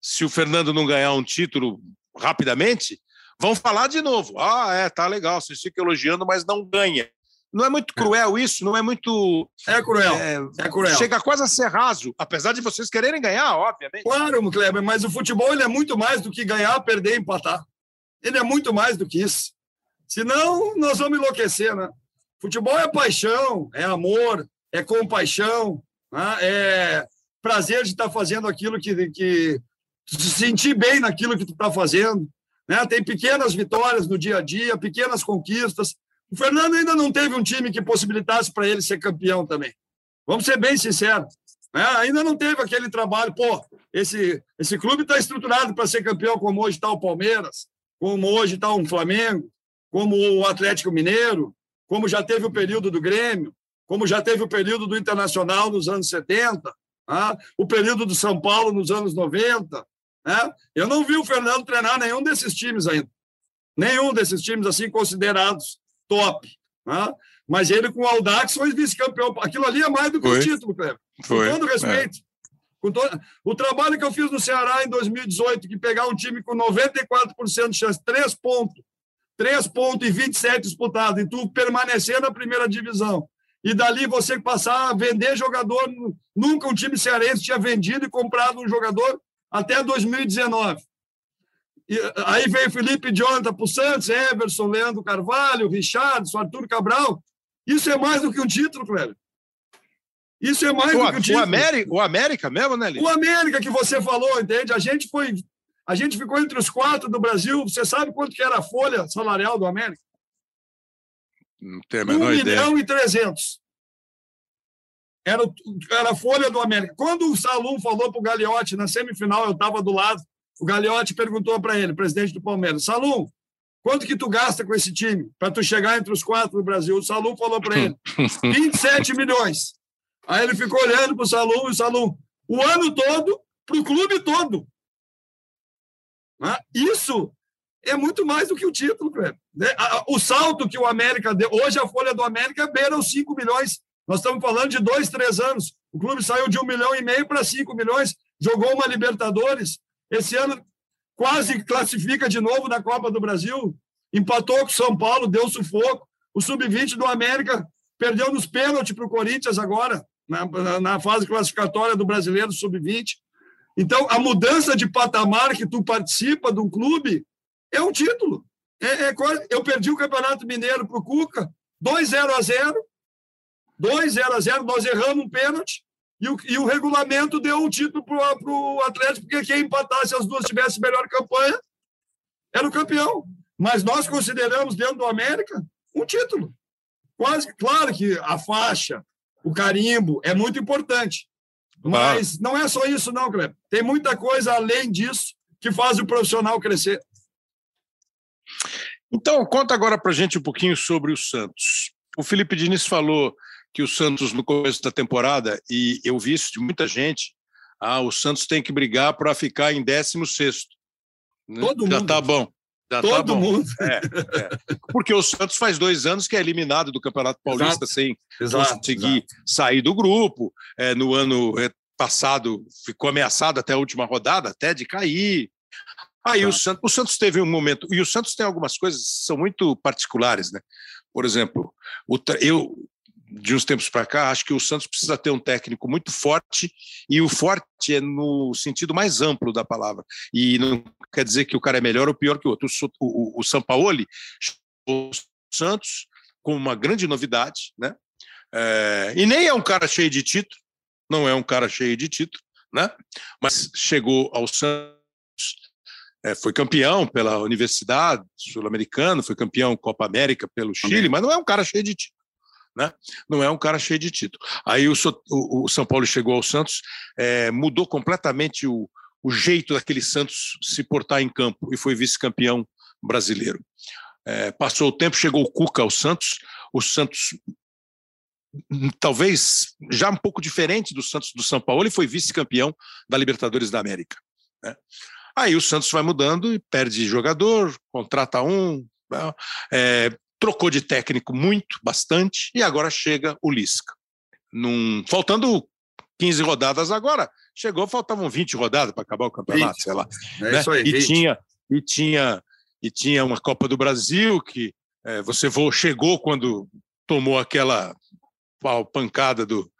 se o Fernando não ganhar um título rapidamente, vão falar de novo. Ah, é, tá legal, vocês ficam elogiando, mas não ganha. Não é muito cruel isso? Não é muito. É cruel. É, é cruel. Chega quase a ser raso, apesar de vocês quererem ganhar, obviamente. Claro, Kleber, mas o futebol ele é muito mais do que ganhar, perder, empatar. Ele é muito mais do que isso. Senão, nós vamos enlouquecer, né? Futebol é paixão, é amor, é compaixão, né? é prazer de estar fazendo aquilo que, que se sentir bem naquilo que tu está fazendo. Né? Tem pequenas vitórias no dia a dia, pequenas conquistas, o Fernando ainda não teve um time que possibilitasse para ele ser campeão também. Vamos ser bem sinceros. Né? Ainda não teve aquele trabalho, pô, esse, esse clube está estruturado para ser campeão, como hoje está o Palmeiras, como hoje está o Flamengo, como o Atlético Mineiro, como já teve o período do Grêmio, como já teve o período do Internacional nos anos 70, né? o período do São Paulo nos anos 90. Né? Eu não vi o Fernando treinar nenhum desses times ainda. Nenhum desses times assim considerados top. Né? Mas ele com o Aldax foi vice-campeão. Aquilo ali é mais do que o título, Cleber. Com todo respeito. É. Com todo... O trabalho que eu fiz no Ceará em 2018, que pegar um time com 94% de chance, 3 pontos, 3 pontos e 27 disputados, e tu permanecer na primeira divisão, e dali você passar a vender jogador. Nunca um time cearense tinha vendido e comprado um jogador até 2019. E aí veio Felipe Jonathan para o Santos, Everson, Leandro Carvalho, Richardson, Arthur Cabral. Isso é mais do que um título, Cléber. Isso é mais o, do que um título. O América, o América mesmo, né, Lili? O América que você falou, entende? A gente foi. A gente ficou entre os quatro do Brasil. Você sabe quanto que era a folha salarial do América? Não tenho a menor 1 ideia. milhão e 300. Era, era a folha do América. Quando o Salum falou para o Gagliotti, na semifinal, eu estava do lado, o Gagliotti perguntou para ele, presidente do Palmeiras, Salum, quanto que tu gasta com esse time para tu chegar entre os quatro do Brasil? O Salum falou para ele, <laughs> 27 milhões. Aí ele ficou olhando para o Salum, e o Salum, o ano todo, para o clube todo. Isso é muito mais do que o título. Né? O salto que o América deu, hoje a folha do América beira os 5 milhões. Nós estamos falando de dois, três anos. O clube saiu de um milhão e meio para 5 milhões, jogou uma Libertadores. Esse ano quase classifica de novo na Copa do Brasil. Empatou com o São Paulo, deu sufoco. O sub-20 do América perdeu nos pênaltis para o Corinthians agora, na, na fase classificatória do brasileiro sub-20. Então, a mudança de patamar que tu participa de um clube é um título. É, é, eu perdi o Campeonato Mineiro para o Cuca, 2-0 a 0 2-0 a 0 nós erramos um pênalti, e o, e o regulamento deu um título para o Atlético, porque quem empatasse as duas tivesse melhor campanha era o campeão. Mas nós consideramos, dentro do América, um título. Quase, claro que a faixa, o carimbo é muito importante. Mas não é só isso, não, Cleber. Tem muita coisa além disso que faz o profissional crescer. Então, conta agora para gente um pouquinho sobre o Santos. O Felipe Diniz falou que o Santos, no começo da temporada, e eu vi isso de muita gente, ah, o Santos tem que brigar para ficar em 16. Né? Todo Já mundo. tá bom. Já Todo tá bom. mundo. É, é. Porque o Santos faz dois anos que é eliminado do Campeonato Paulista Exato. sem Exato, conseguir exato. sair do grupo. É, no ano passado ficou ameaçado até a última rodada, até de cair. Aí o. Santos, o Santos teve um momento, e o Santos tem algumas coisas que são muito particulares, né? Por exemplo, o eu de uns tempos para cá acho que o Santos precisa ter um técnico muito forte e o forte é no sentido mais amplo da palavra e não quer dizer que o cara é melhor ou pior que o outro. O, o, o Sampaoli chegou ao Santos com uma grande novidade, né? É, e nem é um cara cheio de título, não é um cara cheio de título, né? Mas chegou ao Santos, é, foi campeão pela Universidade Sul-Americana, foi campeão Copa América pelo Chile, mas não é um cara cheio de título. Né? Não é um cara cheio de título. Aí o, o- o São Paulo chegou ao Santos, é, mudou completamente o, o jeito daquele Santos se portar em campo e foi vice-campeão brasileiro. É, passou o tempo, chegou o Cuca ao Santos, o Santos hum, talvez já um pouco diferente do Santos do São Paulo, ele foi vice-campeão da Libertadores da América. né? Aí o Santos vai mudando e perde jogador, contrata um, é, trocou de técnico muito, bastante, e agora chega o Lisca. Num, faltando 15 rodadas agora, chegou, faltavam 20 rodadas para acabar o campeonato, 20. sei lá É né? isso aí. e tinha e tinha e tinha uma Copa do Brasil que é, você vo- chegou quando tomou aquela pau- pancada do,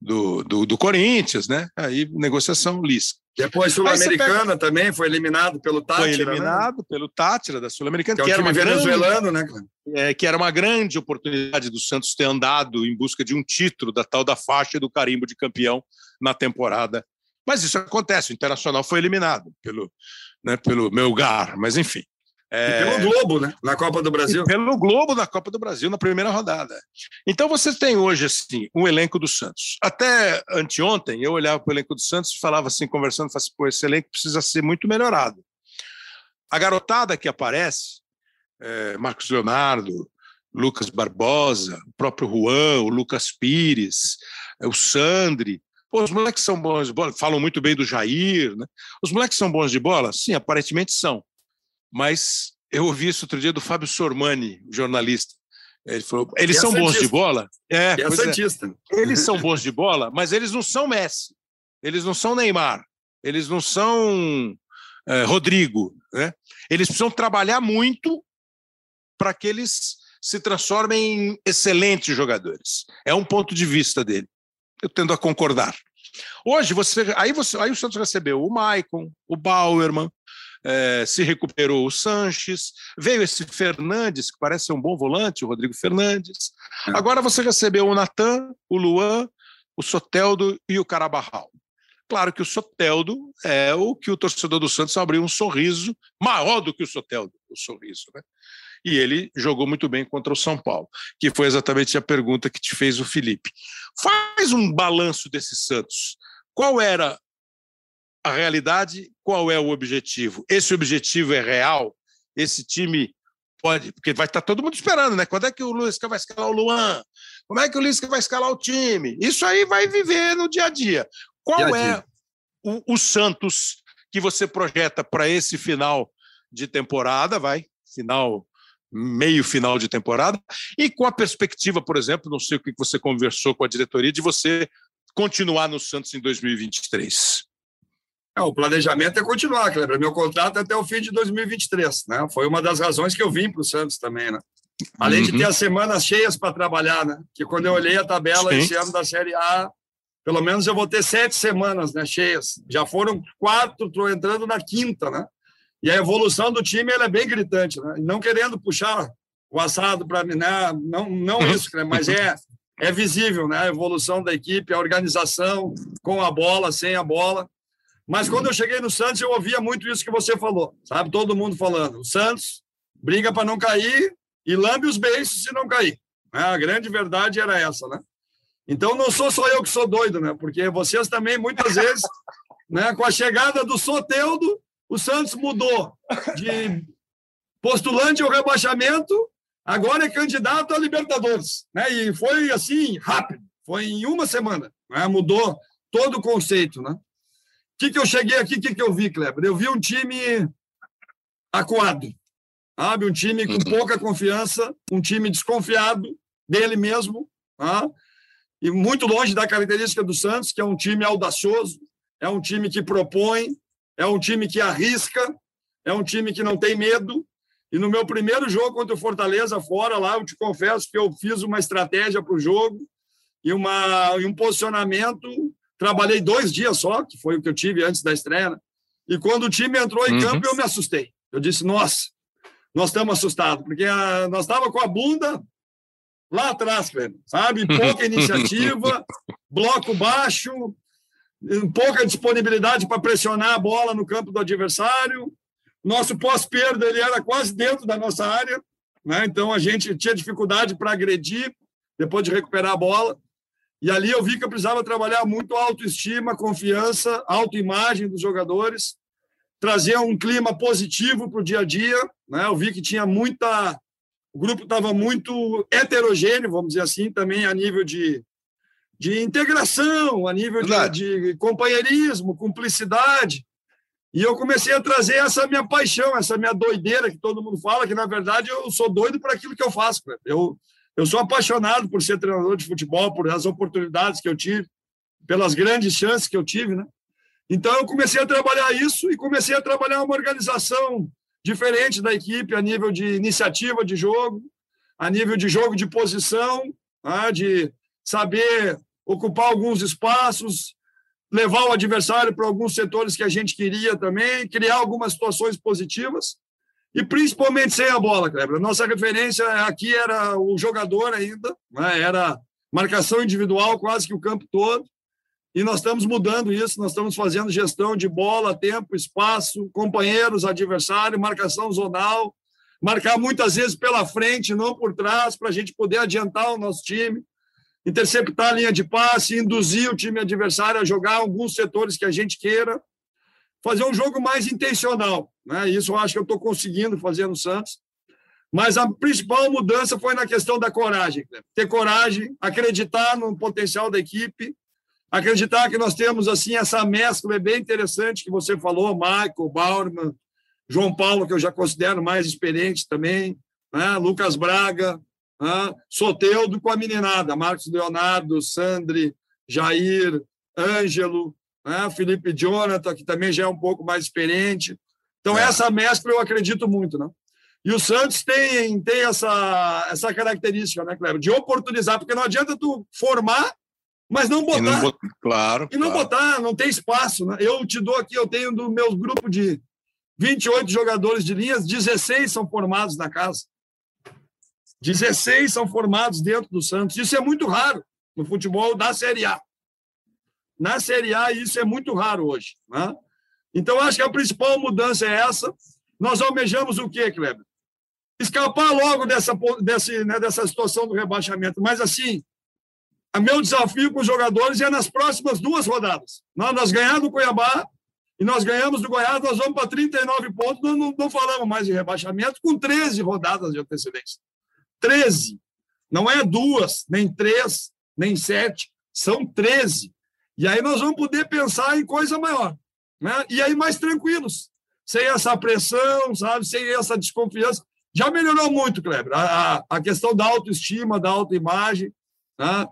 do, do, do Corinthians, né? Aí negociação Lisca. Depois Sul-Americana também foi eliminado pelo Tátira. Foi né? eliminado pelo Tátira da Sul-Americana, Que é que, um era time uma grande, venezuelano, né, Cleber? É, que era uma grande oportunidade do Santos ter andado em busca de um título da tal da faixa e do carimbo de campeão na temporada. Mas isso acontece, o Internacional foi eliminado pelo, né, pelo Melgar, mas enfim. É... E pelo Globo, né? Na Copa do Brasil. E pelo Globo na Copa do Brasil, na primeira rodada. Então você tem hoje, assim, um elenco do Santos. Até anteontem, eu olhava para o elenco do Santos e falava assim, conversando, falava assim, pô, esse elenco precisa ser muito melhorado. A garotada que aparece, é, Marcos Leonardo, Lucas Barbosa, o próprio Juan, o Lucas Pires, é, o Sandri, Pô, os moleques são bons de bola, falam muito bem do Jair, né? Os moleques são bons de bola? Sim, aparentemente são. Mas eu ouvi isso outro dia do Fábio Sormani, jornalista. Ele falou: eles é são bons de bola. É, é Santista. É. Eles são <laughs> bons de bola, mas eles não são Messi. Eles não são Neymar. Eles não são é, Rodrigo. Né? Eles precisam trabalhar muito para que eles se transformem em excelentes jogadores. É um ponto de vista dele eu tendo a concordar. Hoje, você, aí, você, aí o Santos recebeu o Maicon, o Bauerman, é, se recuperou o Sanches, veio esse Fernandes, que parece ser um bom volante, o Rodrigo Fernandes. É. Agora você recebeu o Natan, o Luan, o Soteldo e o Carabarral. Claro que o Soteldo é o que o torcedor do Santos abriu um sorriso maior do que o Soteldo, o sorriso, né? E ele jogou muito bem contra o São Paulo, que foi exatamente a pergunta que te fez o Felipe. Faz um balanço desse Santos. Qual era a realidade? Qual é o objetivo? Esse objetivo é real? Esse time pode, porque vai estar todo mundo esperando, né? Quando é que o Luiz vai escalar o Luan? Como é que o Luiz vai escalar o time? Isso aí vai viver no dia a dia. Qual dia -dia. é o, o Santos que você projeta para esse final de temporada? Vai, final meio final de temporada, e com a perspectiva, por exemplo, não sei o que você conversou com a diretoria, de você continuar no Santos em 2023. É, o planejamento é continuar, Kleber. Meu contrato é até o fim de 2023. Né? Foi uma das razões que eu vim para o Santos também. Né? Além uhum. de ter as semanas cheias para trabalhar, né? que quando eu olhei a tabela Sim. esse ano da Série A, pelo menos eu vou ter sete semanas né, cheias. Já foram quatro, estou entrando na quinta, né? E a evolução do time é bem gritante, né? não querendo puxar o assado para mim, né? não, não uhum. isso, né? mas é, é visível né? a evolução da equipe, a organização com a bola, sem a bola. Mas quando eu cheguei no Santos, eu ouvia muito isso que você falou, sabe? Todo mundo falando. O Santos briga para não cair e lambe os beiços se não cair. Né? A grande verdade era essa, né? Então não sou só eu que sou doido, né? Porque vocês também muitas vezes, né? Com a chegada do Soteudo, o Santos mudou de postulante ao rebaixamento, agora é candidato a Libertadores. Né? E foi assim, rápido, foi em uma semana. Né? Mudou todo o conceito. Né? O que, que eu cheguei aqui, o que, que eu vi, Kleber? Eu vi um time acuado, sabe? um time com pouca confiança, um time desconfiado dele mesmo, tá? e muito longe da característica do Santos, que é um time audacioso, é um time que propõe, é um time que arrisca, é um time que não tem medo. E no meu primeiro jogo contra o Fortaleza, fora lá, eu te confesso que eu fiz uma estratégia para o jogo e, uma, e um posicionamento. Trabalhei dois dias só, que foi o que eu tive antes da estreia. Né? E quando o time entrou em uhum. campo, eu me assustei. Eu disse, nossa, nós estamos assustados, porque a, nós estávamos com a bunda lá atrás, sabe? Pouca <laughs> iniciativa, bloco baixo, pouca disponibilidade para pressionar a bola no campo do adversário. Nosso pós-perda ele era quase dentro da nossa área, né? então a gente tinha dificuldade para agredir depois de recuperar a bola. E ali eu vi que eu precisava trabalhar muito autoestima, confiança, autoimagem dos jogadores, trazer um clima positivo para o dia a dia. Né? Eu vi que tinha muita. O grupo estava muito heterogêneo, vamos dizer assim, também a nível de, de integração, a nível de, de, companheirismo, cumplicidade. E eu comecei a trazer essa minha paixão, essa minha doideira que todo mundo fala, que na verdade eu sou doido por aquilo que eu faço. Eu, eu sou apaixonado por ser treinador de futebol, por as oportunidades que eu tive, pelas grandes chances que eu tive, né? Então eu comecei a trabalhar isso e comecei a trabalhar uma organização diferente da equipe a nível de iniciativa de jogo, a nível de jogo de posição, né? de saber ocupar alguns espaços, levar o adversário para alguns setores que a gente queria também, criar algumas situações positivas e principalmente sem a bola, Kleber. Nossa referência aqui era o jogador ainda, né? era marcação individual quase que o campo todo. E nós estamos mudando isso, nós estamos fazendo gestão de bola, tempo, espaço, companheiros, adversário, marcação zonal, marcar muitas vezes pela frente, não por trás, para a gente poder adiantar o nosso time, interceptar a linha de passe, induzir o time adversário a jogar alguns setores que a gente queira, fazer um jogo mais intencional. Né? Isso eu acho que eu estou conseguindo fazer no Santos. Mas a principal mudança foi na questão da coragem. Né? Ter coragem, acreditar no potencial da equipe, acreditar que nós temos assim essa mescla bem interessante que você falou, Michael, Bauerman, João Paulo, que eu já considero mais experiente também, né? Lucas Braga, Soteudo com a meninada, Marcos Leonardo, Sandri, Jair, Ângelo, né? Felipe Jonathan, que também já é um pouco mais experiente. Então, é. essa mescla eu acredito muito. Né? E o Santos tem, tem essa, essa característica, né, Cleber? De oportunizar, porque não adianta tu formar, mas não botar. Não bot... Claro. E não claro. botar, não tem espaço. Né? Eu te dou aqui, eu tenho do meu grupo de 28 jogadores de linhas, 16 são formados na casa. 16 são formados dentro do Santos. Isso é muito raro no futebol da Série A. Na Série A, isso é muito raro hoje. Né? Então, acho que a principal mudança é essa. Nós almejamos o quê, Kleber? Escapar logo dessa, desse, né, dessa situação do rebaixamento. Mas, assim, o meu desafio com os jogadores é nas próximas duas rodadas. Nós, nós ganhamos do Cuiabá e nós ganhamos do Goiás, nós vamos para 39 pontos, nós não, não falamos mais de rebaixamento, com 13 rodadas de antecedência. 13. Não é duas, nem três, nem sete, são 13. E aí nós vamos poder pensar em coisa maior. Né? E aí mais tranquilos, sem essa pressão, sabe? sem essa desconfiança. Já melhorou muito, Kleber, a, a questão da autoestima, da autoimagem, né?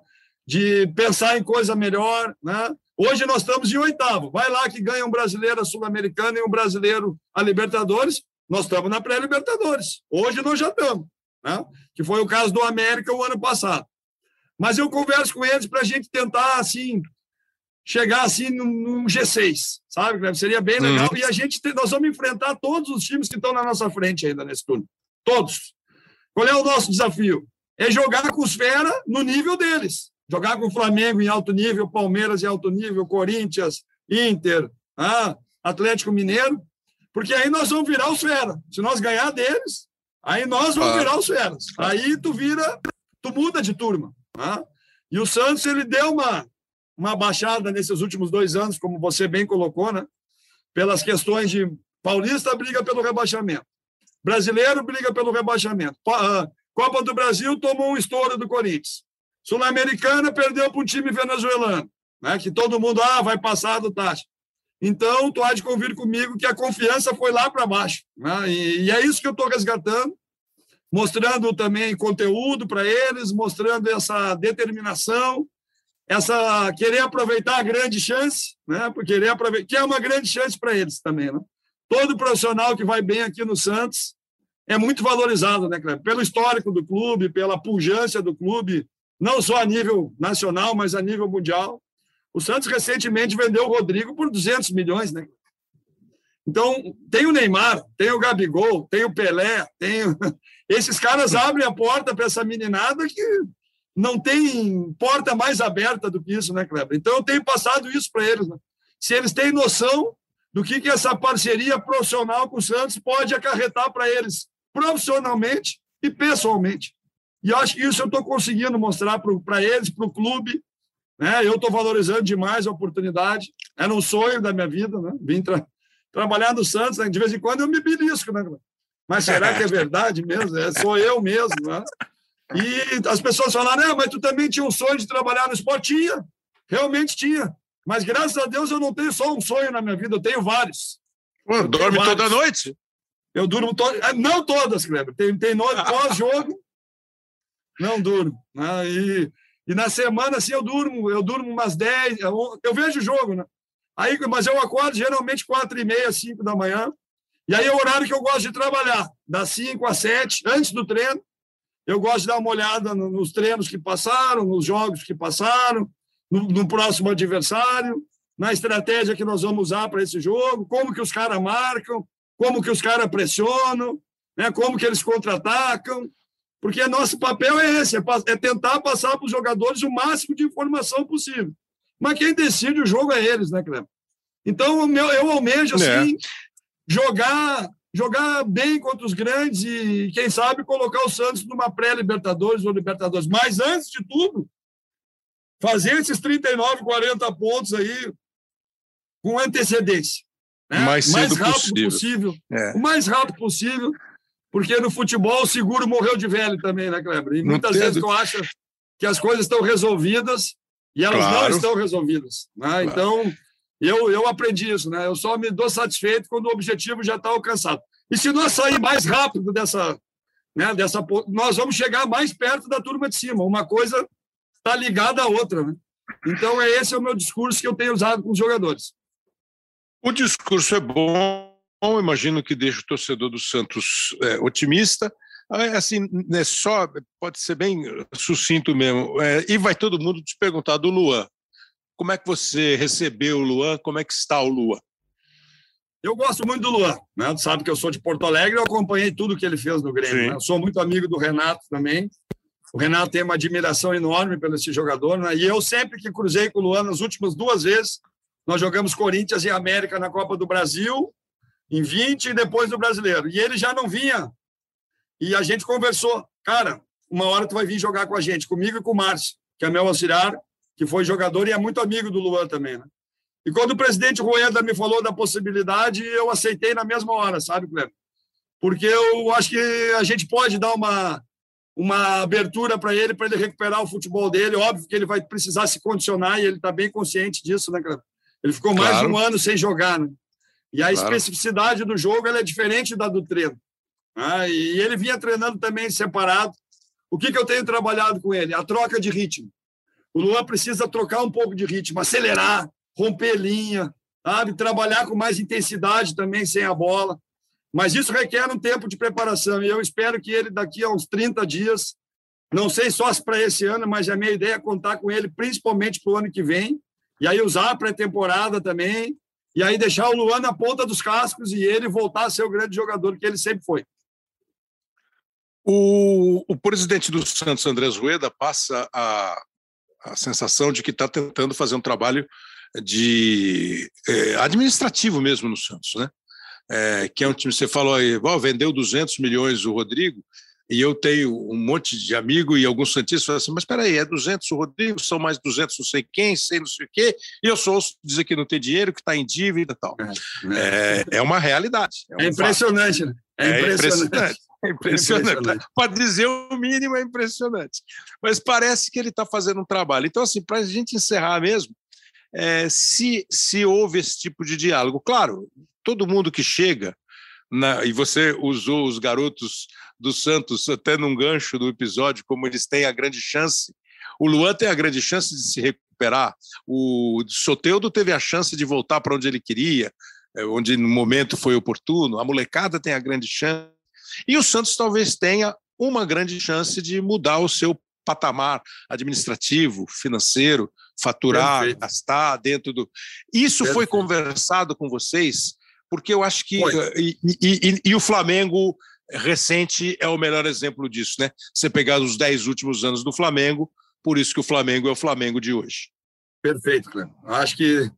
de pensar em coisa melhor. Né? Hoje nós estamos em oitavo. Vai lá que ganha um brasileiro sul-americano e um brasileiro a Libertadores. Nós estamos na pré-Libertadores. Hoje nós já estamos. Né? Que foi o caso do América o ano passado. Mas eu converso com eles para a gente tentar, assim, chegar assim num, G6, sabe? Seria bem legal. Uhum. E a gente, nós vamos enfrentar todos os times que estão na nossa frente ainda nesse turno. Todos. Qual é o nosso desafio? É jogar com os fera no nível deles. Jogar com o Flamengo em alto nível, Palmeiras em alto nível, Corinthians, Inter, ah, Atlético Mineiro, porque aí nós vamos virar os fera. Se nós ganhar deles, aí nós vamos ah. virar os feras. Aí tu vira, tu muda de turma. Ah? E o Santos ele deu uma uma baixada nesses últimos dois anos, como você bem colocou, né? Pelas questões de Paulista briga pelo rebaixamento, brasileiro briga pelo rebaixamento, ah, Copa do Brasil tomou um estouro do Corinthians, Sul-Americana perdeu para um time venezuelano, né? Que todo mundo ah vai passar do taxa. Então, tu há de convir comigo que a confiança foi lá para baixo. Né? E, e, é isso que eu estou resgatando, mostrando também conteúdo para eles, mostrando essa determinação, essa querer aproveitar a grande chance, né? Querer aproveitar, que é uma grande chance para eles também, né? Todo profissional que vai bem aqui no Santos é muito valorizado, né, Cleber? Pelo histórico do clube, pela pujança do clube, não só a nível nacional, mas a nível mundial. O Santos recentemente vendeu o Rodrigo por 200 milhões, né? Então, tem o Neymar, tem o Gabigol, tem o Pelé, tem <laughs> esses caras abrem a porta para essa meninada que não tem porta mais aberta do que isso, né, Kleber? Então, eu tenho passado isso para eles. Né? Se eles têm noção do que, que essa parceria profissional com o Santos pode acarretar para eles, profissionalmente e pessoalmente. E acho que isso eu estou conseguindo mostrar para eles, para o clube. Né? Eu estou valorizando demais a oportunidade. Era um sonho da minha vida, né? Vim tra trabalhar no Santos, né? de vez em quando eu me belisco, né? Mas será que é verdade mesmo? É, sou eu mesmo, né? E as pessoas falaram, ah, mas tu também tinha um sonho de trabalhar no esporte? Tinha, realmente tinha. Mas graças a Deus eu não tenho só um sonho na minha vida, eu tenho vários. Pô, dorme vários. toda noite? Eu durmo todo, ah, não todas, Kleber. Tem, tem noite <laughs> pós-jogo, não durmo. Né? E, e na semana, assim, eu durmo, eu durmo umas 10, eu, vejo o jogo, né? Aí, mas eu acordo geralmente quatro e meia, cinco da manhã. E aí é o horário que eu gosto de trabalhar, das 5 às 7, antes do treino. Eu gosto de dar uma olhada nos treinos que passaram, nos jogos que passaram, no, no próximo adversário, na estratégia que nós vamos usar para esse jogo, como que os caras marcam, como que os caras pressionam, né, como que eles contra-atacam, porque nosso papel é esse, é, é tentar passar para os jogadores o máximo de informação possível. Mas quem decide o jogo é eles, né, Cleber? Então, eu, eu almejo, é. assim, é. jogar jogar bem contra os grandes e, quem sabe, colocar o Santos numa pré-Libertadores ou Libertadores. Mas, antes de tudo, fazer esses 39, 40 pontos aí com antecedência. Né? Mais, mais rápido possível. possível é. O mais rápido possível, porque no futebol o seguro morreu de velho também, né, Kleber? E muitas vezes tu acha que as coisas estão resolvidas e elas claro. não estão resolvidas. Né? Claro. Então, eu, eu aprendi isso, né? Eu só me dou satisfeito quando o objetivo já está alcançado. E se nós sair mais rápido dessa, né, dessa, nós vamos chegar mais perto da turma de cima. Uma coisa está ligada à outra, né? Então, é esse é o meu discurso que eu tenho usado com os jogadores. O discurso é bom, imagino que deixa o torcedor do Santos é, otimista. É, assim, é só pode ser bem sucinto mesmo. É, e vai todo mundo te perguntar do Luan. Como é que você recebeu o Luan? Como é que está o Luan? Eu gosto muito do Luan, né? Tu sabe que eu sou de Porto Alegre, eu acompanhei tudo que ele fez no Grêmio. Né? Sou muito amigo do Renato também. O Renato tem uma admiração enorme pelo esse jogador, né? E eu sempre que cruzei com o Luan nas últimas duas vezes, nós jogamos Corinthians e América na Copa do Brasil em 20 e depois do Brasileiro. E ele já não vinha. E a gente conversou, cara, uma hora tu vai vir jogar com a gente, comigo e com o Márcio, que é meu auxiliar, que foi jogador e é muito amigo do Luan também, né? E quando o presidente Rueda me falou da possibilidade, eu aceitei na mesma hora, sabe, Cleber? Porque eu acho que a gente pode dar uma, uma abertura para ele, para ele recuperar o futebol dele. Óbvio que ele vai precisar se condicionar e ele está bem consciente disso, né, Cleber? Ele ficou mais claro. de um ano sem jogar, né? E a claro. especificidade do jogo é diferente da do treino. Né? E ele vinha treinando também separado. O que, que eu tenho trabalhado com ele? A troca de ritmo. O Luan precisa trocar um pouco de ritmo, acelerar, romper linha, sabe? Trabalhar com mais intensidade também sem a bola. Mas isso requer um tempo de preparação e eu espero que ele daqui a uns 30 dias, não sei só para esse ano, mas a minha ideia é contar com ele principalmente para o ano que vem, e aí usar a pré-temporada também, e aí deixar o Luan na ponta dos cascos e ele voltar a ser o grande jogador que ele sempre foi. O, o presidente do Santos, Andrés Rueda, passa a, a sensação de que está tentando fazer um trabalho de é, administrativo mesmo no Santos, né? É, que é um time, você falou aí, vendeu 200 milhões o Rodrigo, e eu tenho um monte de amigo e alguns santistas falam assim, mas espera aí, é 200 o Rodrigo, são mais 200 não sei quem, sei não sei o quê, e eu sou dizer que não tem dinheiro, que está em dívida e tal. É, é, é uma realidade. É, um é impressionante, né? É, é impressionante. É impressionante. impressionante. Para dizer o mínimo, é impressionante. Mas parece que ele está fazendo um trabalho. Então, assim, para a gente encerrar mesmo, é, se, se houve esse tipo de diálogo. Claro, todo mundo que chega, na, e você usou os garotos do Santos até num gancho do episódio, como eles têm a grande chance. O Luan tem a grande chance de se recuperar. O Soteudo teve a chance de voltar para onde ele queria, é, onde no momento foi oportuno. A molecada tem a grande chance. E o Santos talvez tenha uma grande chance de mudar o seu patamar administrativo, financeiro, faturar, Perfeito. gastar dentro do. Isso Perfeito. foi conversado com vocês, porque eu acho que. E, e, e, e, o Flamengo recente é o melhor exemplo disso, né? Você pegar os dez últimos anos do Flamengo, por isso que o Flamengo é o Flamengo de hoje. Perfeito, Cleber. Acho que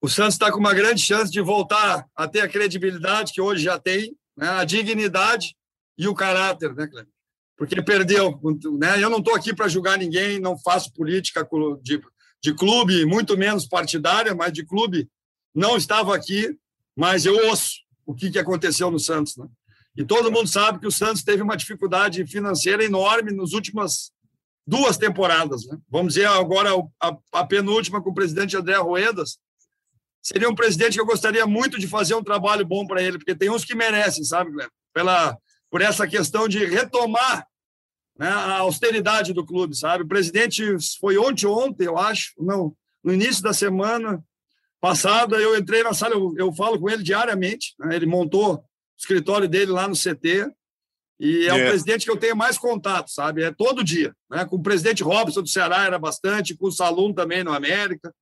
o Santos está com uma grande chance de voltar a ter a credibilidade que hoje já tem, né? a dignidade e o caráter, né, Cleber? porque perdeu. Né? Eu não estou aqui para julgar ninguém, não faço política de, de clube, muito menos partidária, mas de clube não estava aqui, mas eu ouço o que, que aconteceu no Santos. Né? E todo mundo sabe que o Santos teve uma dificuldade financeira enorme nas últimas duas temporadas. Né? Vamos dizer agora a, a penúltima com o presidente André Roedas. Seria um presidente que eu gostaria muito de fazer um trabalho bom para ele, porque tem uns que merecem, sabe, Guilherme? Pela, por essa questão de retomar né, a austeridade do clube, sabe? O presidente foi ontem, ontem, eu acho, não, no início da semana passada, eu entrei na sala, eu, eu falo com ele diariamente, né, ele montou o escritório dele lá no CT, e é o presidente que eu tenho mais contato, sabe? É todo dia. Né? Com o presidente Robson do Ceará era bastante, com o Salum também no América,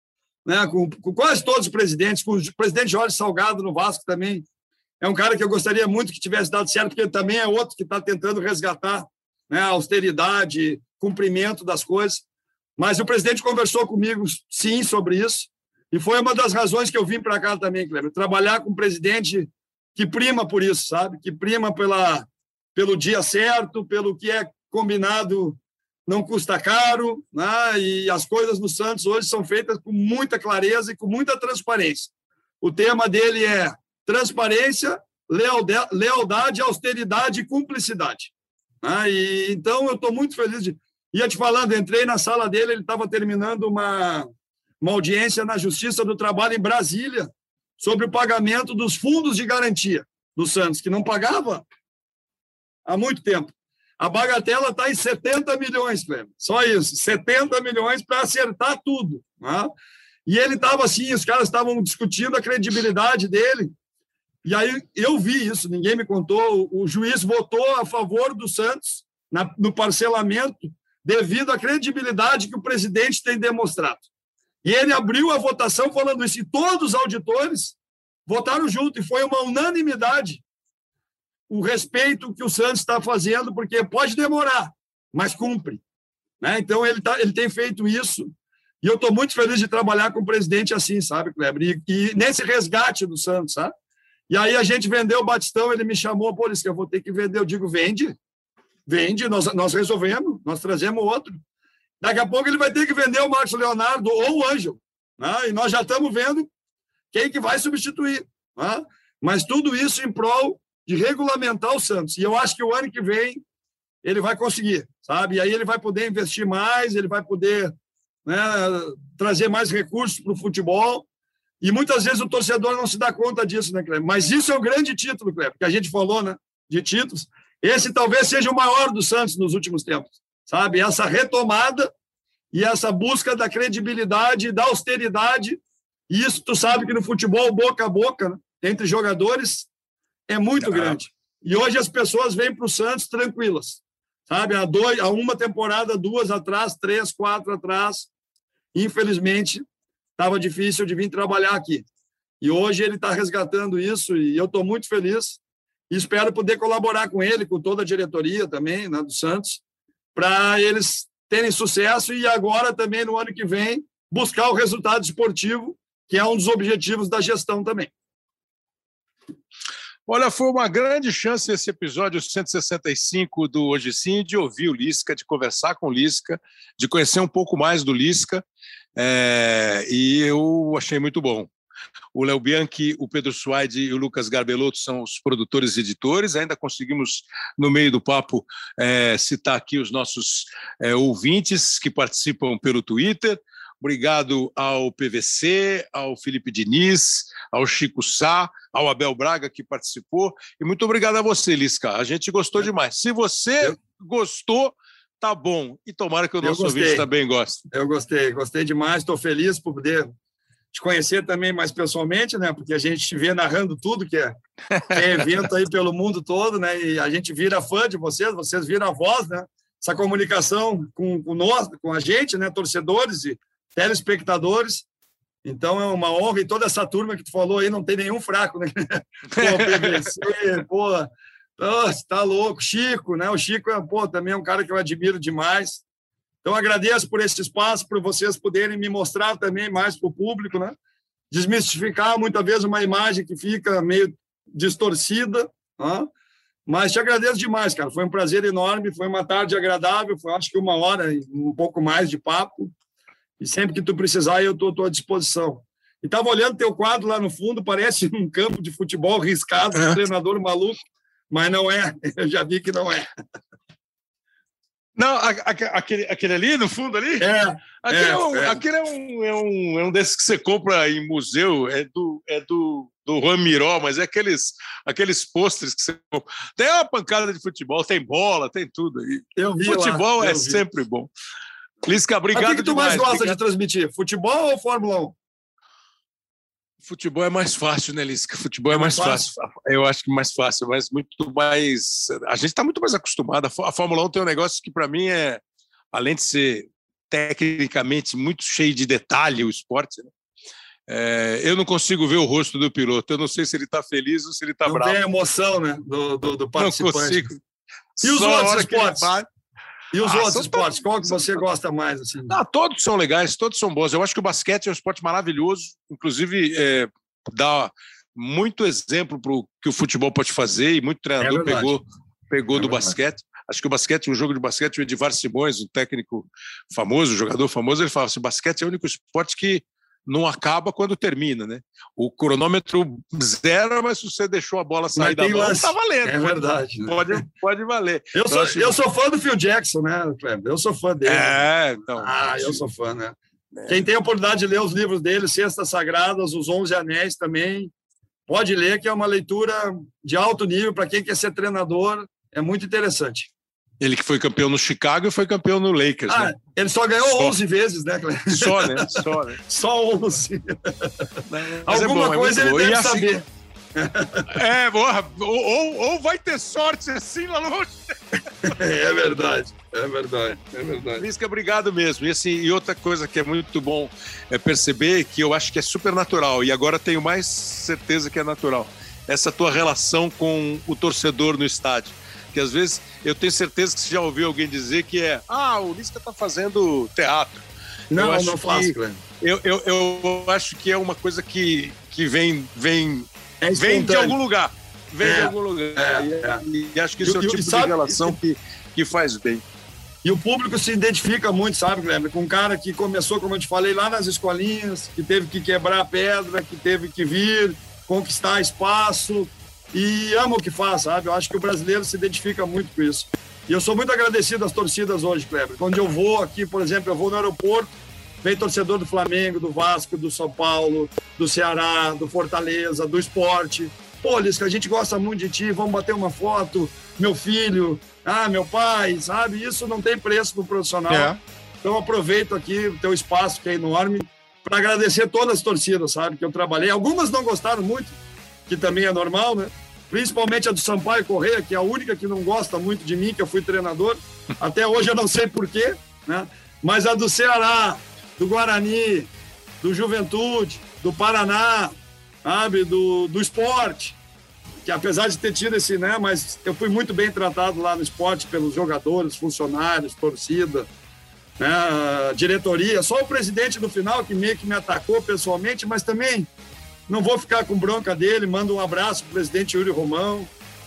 né? com, com quase todos os presidentes, com o presidente Jorge Salgado no Vasco também é um cara que eu gostaria muito que tivesse dado certo, porque também é outro que está tentando resgatar né, a austeridade, cumprimento das coisas. Mas o presidente conversou comigo, sim, sobre isso. E foi uma das razões que eu vim para cá também, Cleber. Trabalhar com um presidente que prima por isso, sabe? Que prima pela, pelo dia certo, pelo que é combinado não custa caro, né? e as coisas no Santos hoje são feitas com muita clareza e com muita transparência. O tema dele é transparência, lealdade, austeridade e cumplicidade. Né? E, então, eu estou muito feliz de. Ia te falando, entrei na sala dele, ele estava terminando uma, uma audiência na Justiça do Trabalho em Brasília sobre o pagamento dos fundos de garantia do Santos, que não pagava há muito tempo. A bagatela está em 70 milhões, Cleber. Só isso, 70 milhões para acertar tudo. Né? E ele estava assim, os caras estavam discutindo a credibilidade dele. E aí eu vi isso, ninguém me contou. O, juiz votou a favor do Santos na, no parcelamento devido à credibilidade que o presidente tem demonstrado. E ele abriu a votação falando isso, e todos os auditores votaram junto, e foi uma unanimidade o respeito que o Santos está fazendo, porque pode demorar, mas cumpre. Né? Então, ele, tá, ele tem feito isso, e eu estou muito feliz de trabalhar com o presidente assim, sabe, Kleber? E, e, nesse resgate do Santos, sabe? E aí a gente vendeu o Batistão, ele me chamou, pô, que eu vou ter que vender. Eu digo, vende, vende, nós, nós resolvemos, nós trazemos outro. Daqui a pouco ele vai ter que vender o Marcos Leonardo ou o Ângelo. Né? E nós já estamos vendo quem que vai substituir. Né? Mas tudo isso em prol de regulamentar o Santos. E eu acho que o ano que vem ele vai conseguir, sabe? E aí ele vai poder investir mais, ele vai poder né, trazer mais recursos para o futebol. E muitas vezes o torcedor não se dá conta disso, né, Cleber? Mas isso é um grande título, Cleber, que a gente falou, né? De títulos. Esse talvez seja o maior do Santos nos últimos tempos, sabe? Essa retomada e essa busca da credibilidade, da austeridade. E isso tu sabe que no futebol, boca a boca, né? entre jogadores, é muito grande. E hoje as pessoas vêm para o Santos tranquilas, sabe? Há, dois, há uma temporada, duas atrás, três, quatro atrás, infelizmente, estava difícil de vir trabalhar aqui. E hoje ele está resgatando isso e eu estou muito feliz e espero poder colaborar com ele, com toda a diretoria também né, do Santos, para eles terem sucesso e agora também no ano que vem buscar o resultado esportivo, que é um dos objetivos da gestão também. Olha, foi uma grande chance esse episódio 165 do Hoje Sim de ouvir o Lisca, de conversar com o Lisca, de conhecer um pouco mais do Lisca, é, e eu achei muito bom. O Léo Bianchi, o Pedro Suaide e o Lucas Garbelotto são os produtores e editores. Ainda conseguimos, no meio do papo, é, citar aqui os nossos é, ouvintes que participam pelo Twitter. Obrigado ao PVC, ao Felipe Diniz, ao Chico Sá, ao Abel Braga que participou. E muito obrigado a você, Lisca. A gente gostou é. demais. Se você eu... gostou, tá bom. E tomara que o nosso ouvinte também goste. Eu gostei, gostei demais. Estou feliz por poder te conhecer também mais pessoalmente, né? Porque a gente te vê narrando tudo que é, que é evento aí pelo mundo todo, né? E a gente vira fã de vocês, vocês viram a voz, né? Essa comunicação com, com nós, com a gente, né? Torcedores e telespectadores. Então é uma honra e toda essa turma que tu falou aí não tem nenhum fraco, né? <laughs> Pô, PVC, pô, nossa, tá louco. Chico, né? O Chico é, pô, também é um cara que eu admiro demais. Então agradeço por esse espaço, por vocês poderem me mostrar também mais para o público, né? Desmistificar muitas vezes uma imagem que fica meio distorcida, né? Mas te agradeço demais, cara. Foi um prazer enorme, foi uma tarde agradável, foi acho que uma hora e um pouco mais de papo. E sempre que tu precisar, eu estou à disposição. E estava olhando teu quadro lá no fundo, parece um campo de futebol riscado, um é. treinador maluco, mas não é. <laughs> Eu já vi que não é. Não, aquele, aquele ali no fundo ali? É. Aquele é, é, um, é. Aquele é, um, é, um, é um desses que você compra em museu, é do, é do, do Juan Miró, mas é aqueles, aqueles pôsteres que você compra. Tem uma pancada de futebol, tem bola, tem tudo. aí. eu vi futebol lá, é sempre bom. Lisca, obrigado. O que, que tu mais gosta obrigado. de transmitir? Futebol ou Fórmula 1? Futebol é mais fácil, né, Lisca? Futebol é, mais fácil. fácil. Eu acho que mais fácil, mas muito mais. A gente está muito mais acostumado. A Fórmula 1 tem um negócio que, para mim, é, além de ser tecnicamente muito cheio de detalhe o esporte, né? É, eu não consigo ver o rosto do piloto. Eu não sei se ele está feliz ou se ele está bravo. Não tem emoção, né? Do, do, do participante. Não consigo. E os Só outros esportes? E os ah, outros esportes, qual que você gosta mais? Assim? Ah, todos são legais, todos são bons. Eu acho que o basquete é um esporte maravilhoso, inclusive é, dá, muito exemplo para o que o futebol pode fazer e muito treinador é pegou, pegou é do verdade. basquete. Acho que o basquete, um jogo de basquete, o Edivar Simões, um técnico famoso, um jogador famoso, ele fala assim: basquete é o único esporte que não acaba quando termina, né? O cronômetro zero, mas se você deixou a bola sair da mão, tá valendo. É verdade. Né? Pode, pode valer. <laughs> Eu sou, eu, eu sou fã do Phil Jackson, né, Kleber? Eu sou fã dele. É, então. Ah, eu sou fã, né? É. Quem tem a oportunidade de ler os livros dele, Cestas Sagradas, Os Onze Anéis também, pode ler, que é uma leitura de alto nível para quem quer ser treinador. É muito interessante. Ele que foi campeão no Chicago e foi campeão no Lakers. Ah, né? ele só ganhou só. 11 vezes, né, Cleber? Só, né? Só, né? <laughs> só 11. Mas é Alguma é bom, coisa é ele deve assim, saber. <laughs> É. Ou, ou vai ter sorte assim lá longe. É verdade, é verdade, é verdade. Lisca, obrigado mesmo. E, assim, e outra coisa que é muito bom é perceber que eu acho que é super natural, e agora tenho mais certeza que é natural, essa tua relação com o torcedor no estádio que às vezes eu tenho certeza que você já ouviu alguém dizer que é ah, o Lisca está fazendo teatro. Não, eu não faço, Glenn. Eu, eu, eu acho que é uma coisa que, que vem, vem, é vem de algum lugar. Vem é, de algum lugar. É, é. E, e, acho que isso é o tipo sabe, de relação que, que faz bem. E o público se identifica muito, sabe, Guilherme? Com um cara que começou, como eu te falei, lá nas escolinhas, que teve que quebrar a pedra, que teve que vir, conquistar espaço, e ama o que faz, sabe? Eu acho que o brasileiro se identifica muito com isso. E eu sou muito agradecido às torcidas hoje, Kleber. Quando eu vou aqui, por exemplo, eu vou no aeroporto, vem torcedor do Flamengo, do Vasco, do São Paulo, do Ceará, do Fortaleza, do esporte. Pô, Lisca, a gente gosta muito de ti, vamos bater uma foto, meu filho, ah, meu pai, sabe? Isso não tem preço pro profissional. É. Então aproveito aqui o teu espaço, que é enorme, para agradecer todas as torcidas, sabe? Que eu trabalhei. Algumas não gostaram muito, que também é normal, né? Principalmente a do Sampaio Correia, que é a única que não gosta muito de mim, que eu fui treinador. Até hoje eu não sei porquê, né? Mas a do Ceará, do Guarani, do Juventude, do Paraná, sabe, do, do esporte, que apesar de ter tido esse, né, mas eu fui muito bem tratado lá no esporte pelos jogadores, funcionários, torcida, né, diretoria, só o presidente no final que meio que me atacou pessoalmente, mas também não vou ficar com bronca dele, mando um abraço para o presidente Yuri Romão,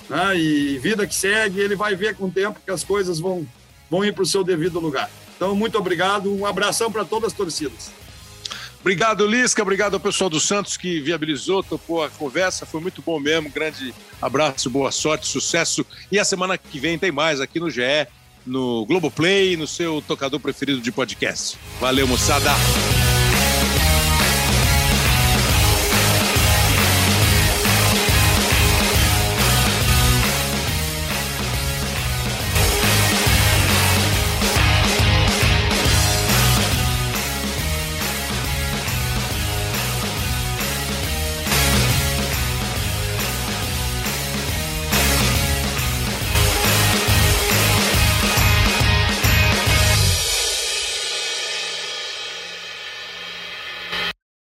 né, e vida que segue, ele vai ver com o tempo que as coisas vão, vão ir para o seu devido lugar. Então, muito obrigado, um abração para todas as torcidas. Obrigado, Lisca, obrigado ao pessoal do Santos que viabilizou, topou a conversa, foi muito bom mesmo, grande abraço, boa sorte, sucesso, e a semana que vem tem mais aqui no GE, no Globoplay, no seu tocador preferido de podcast. Valeu, moçada!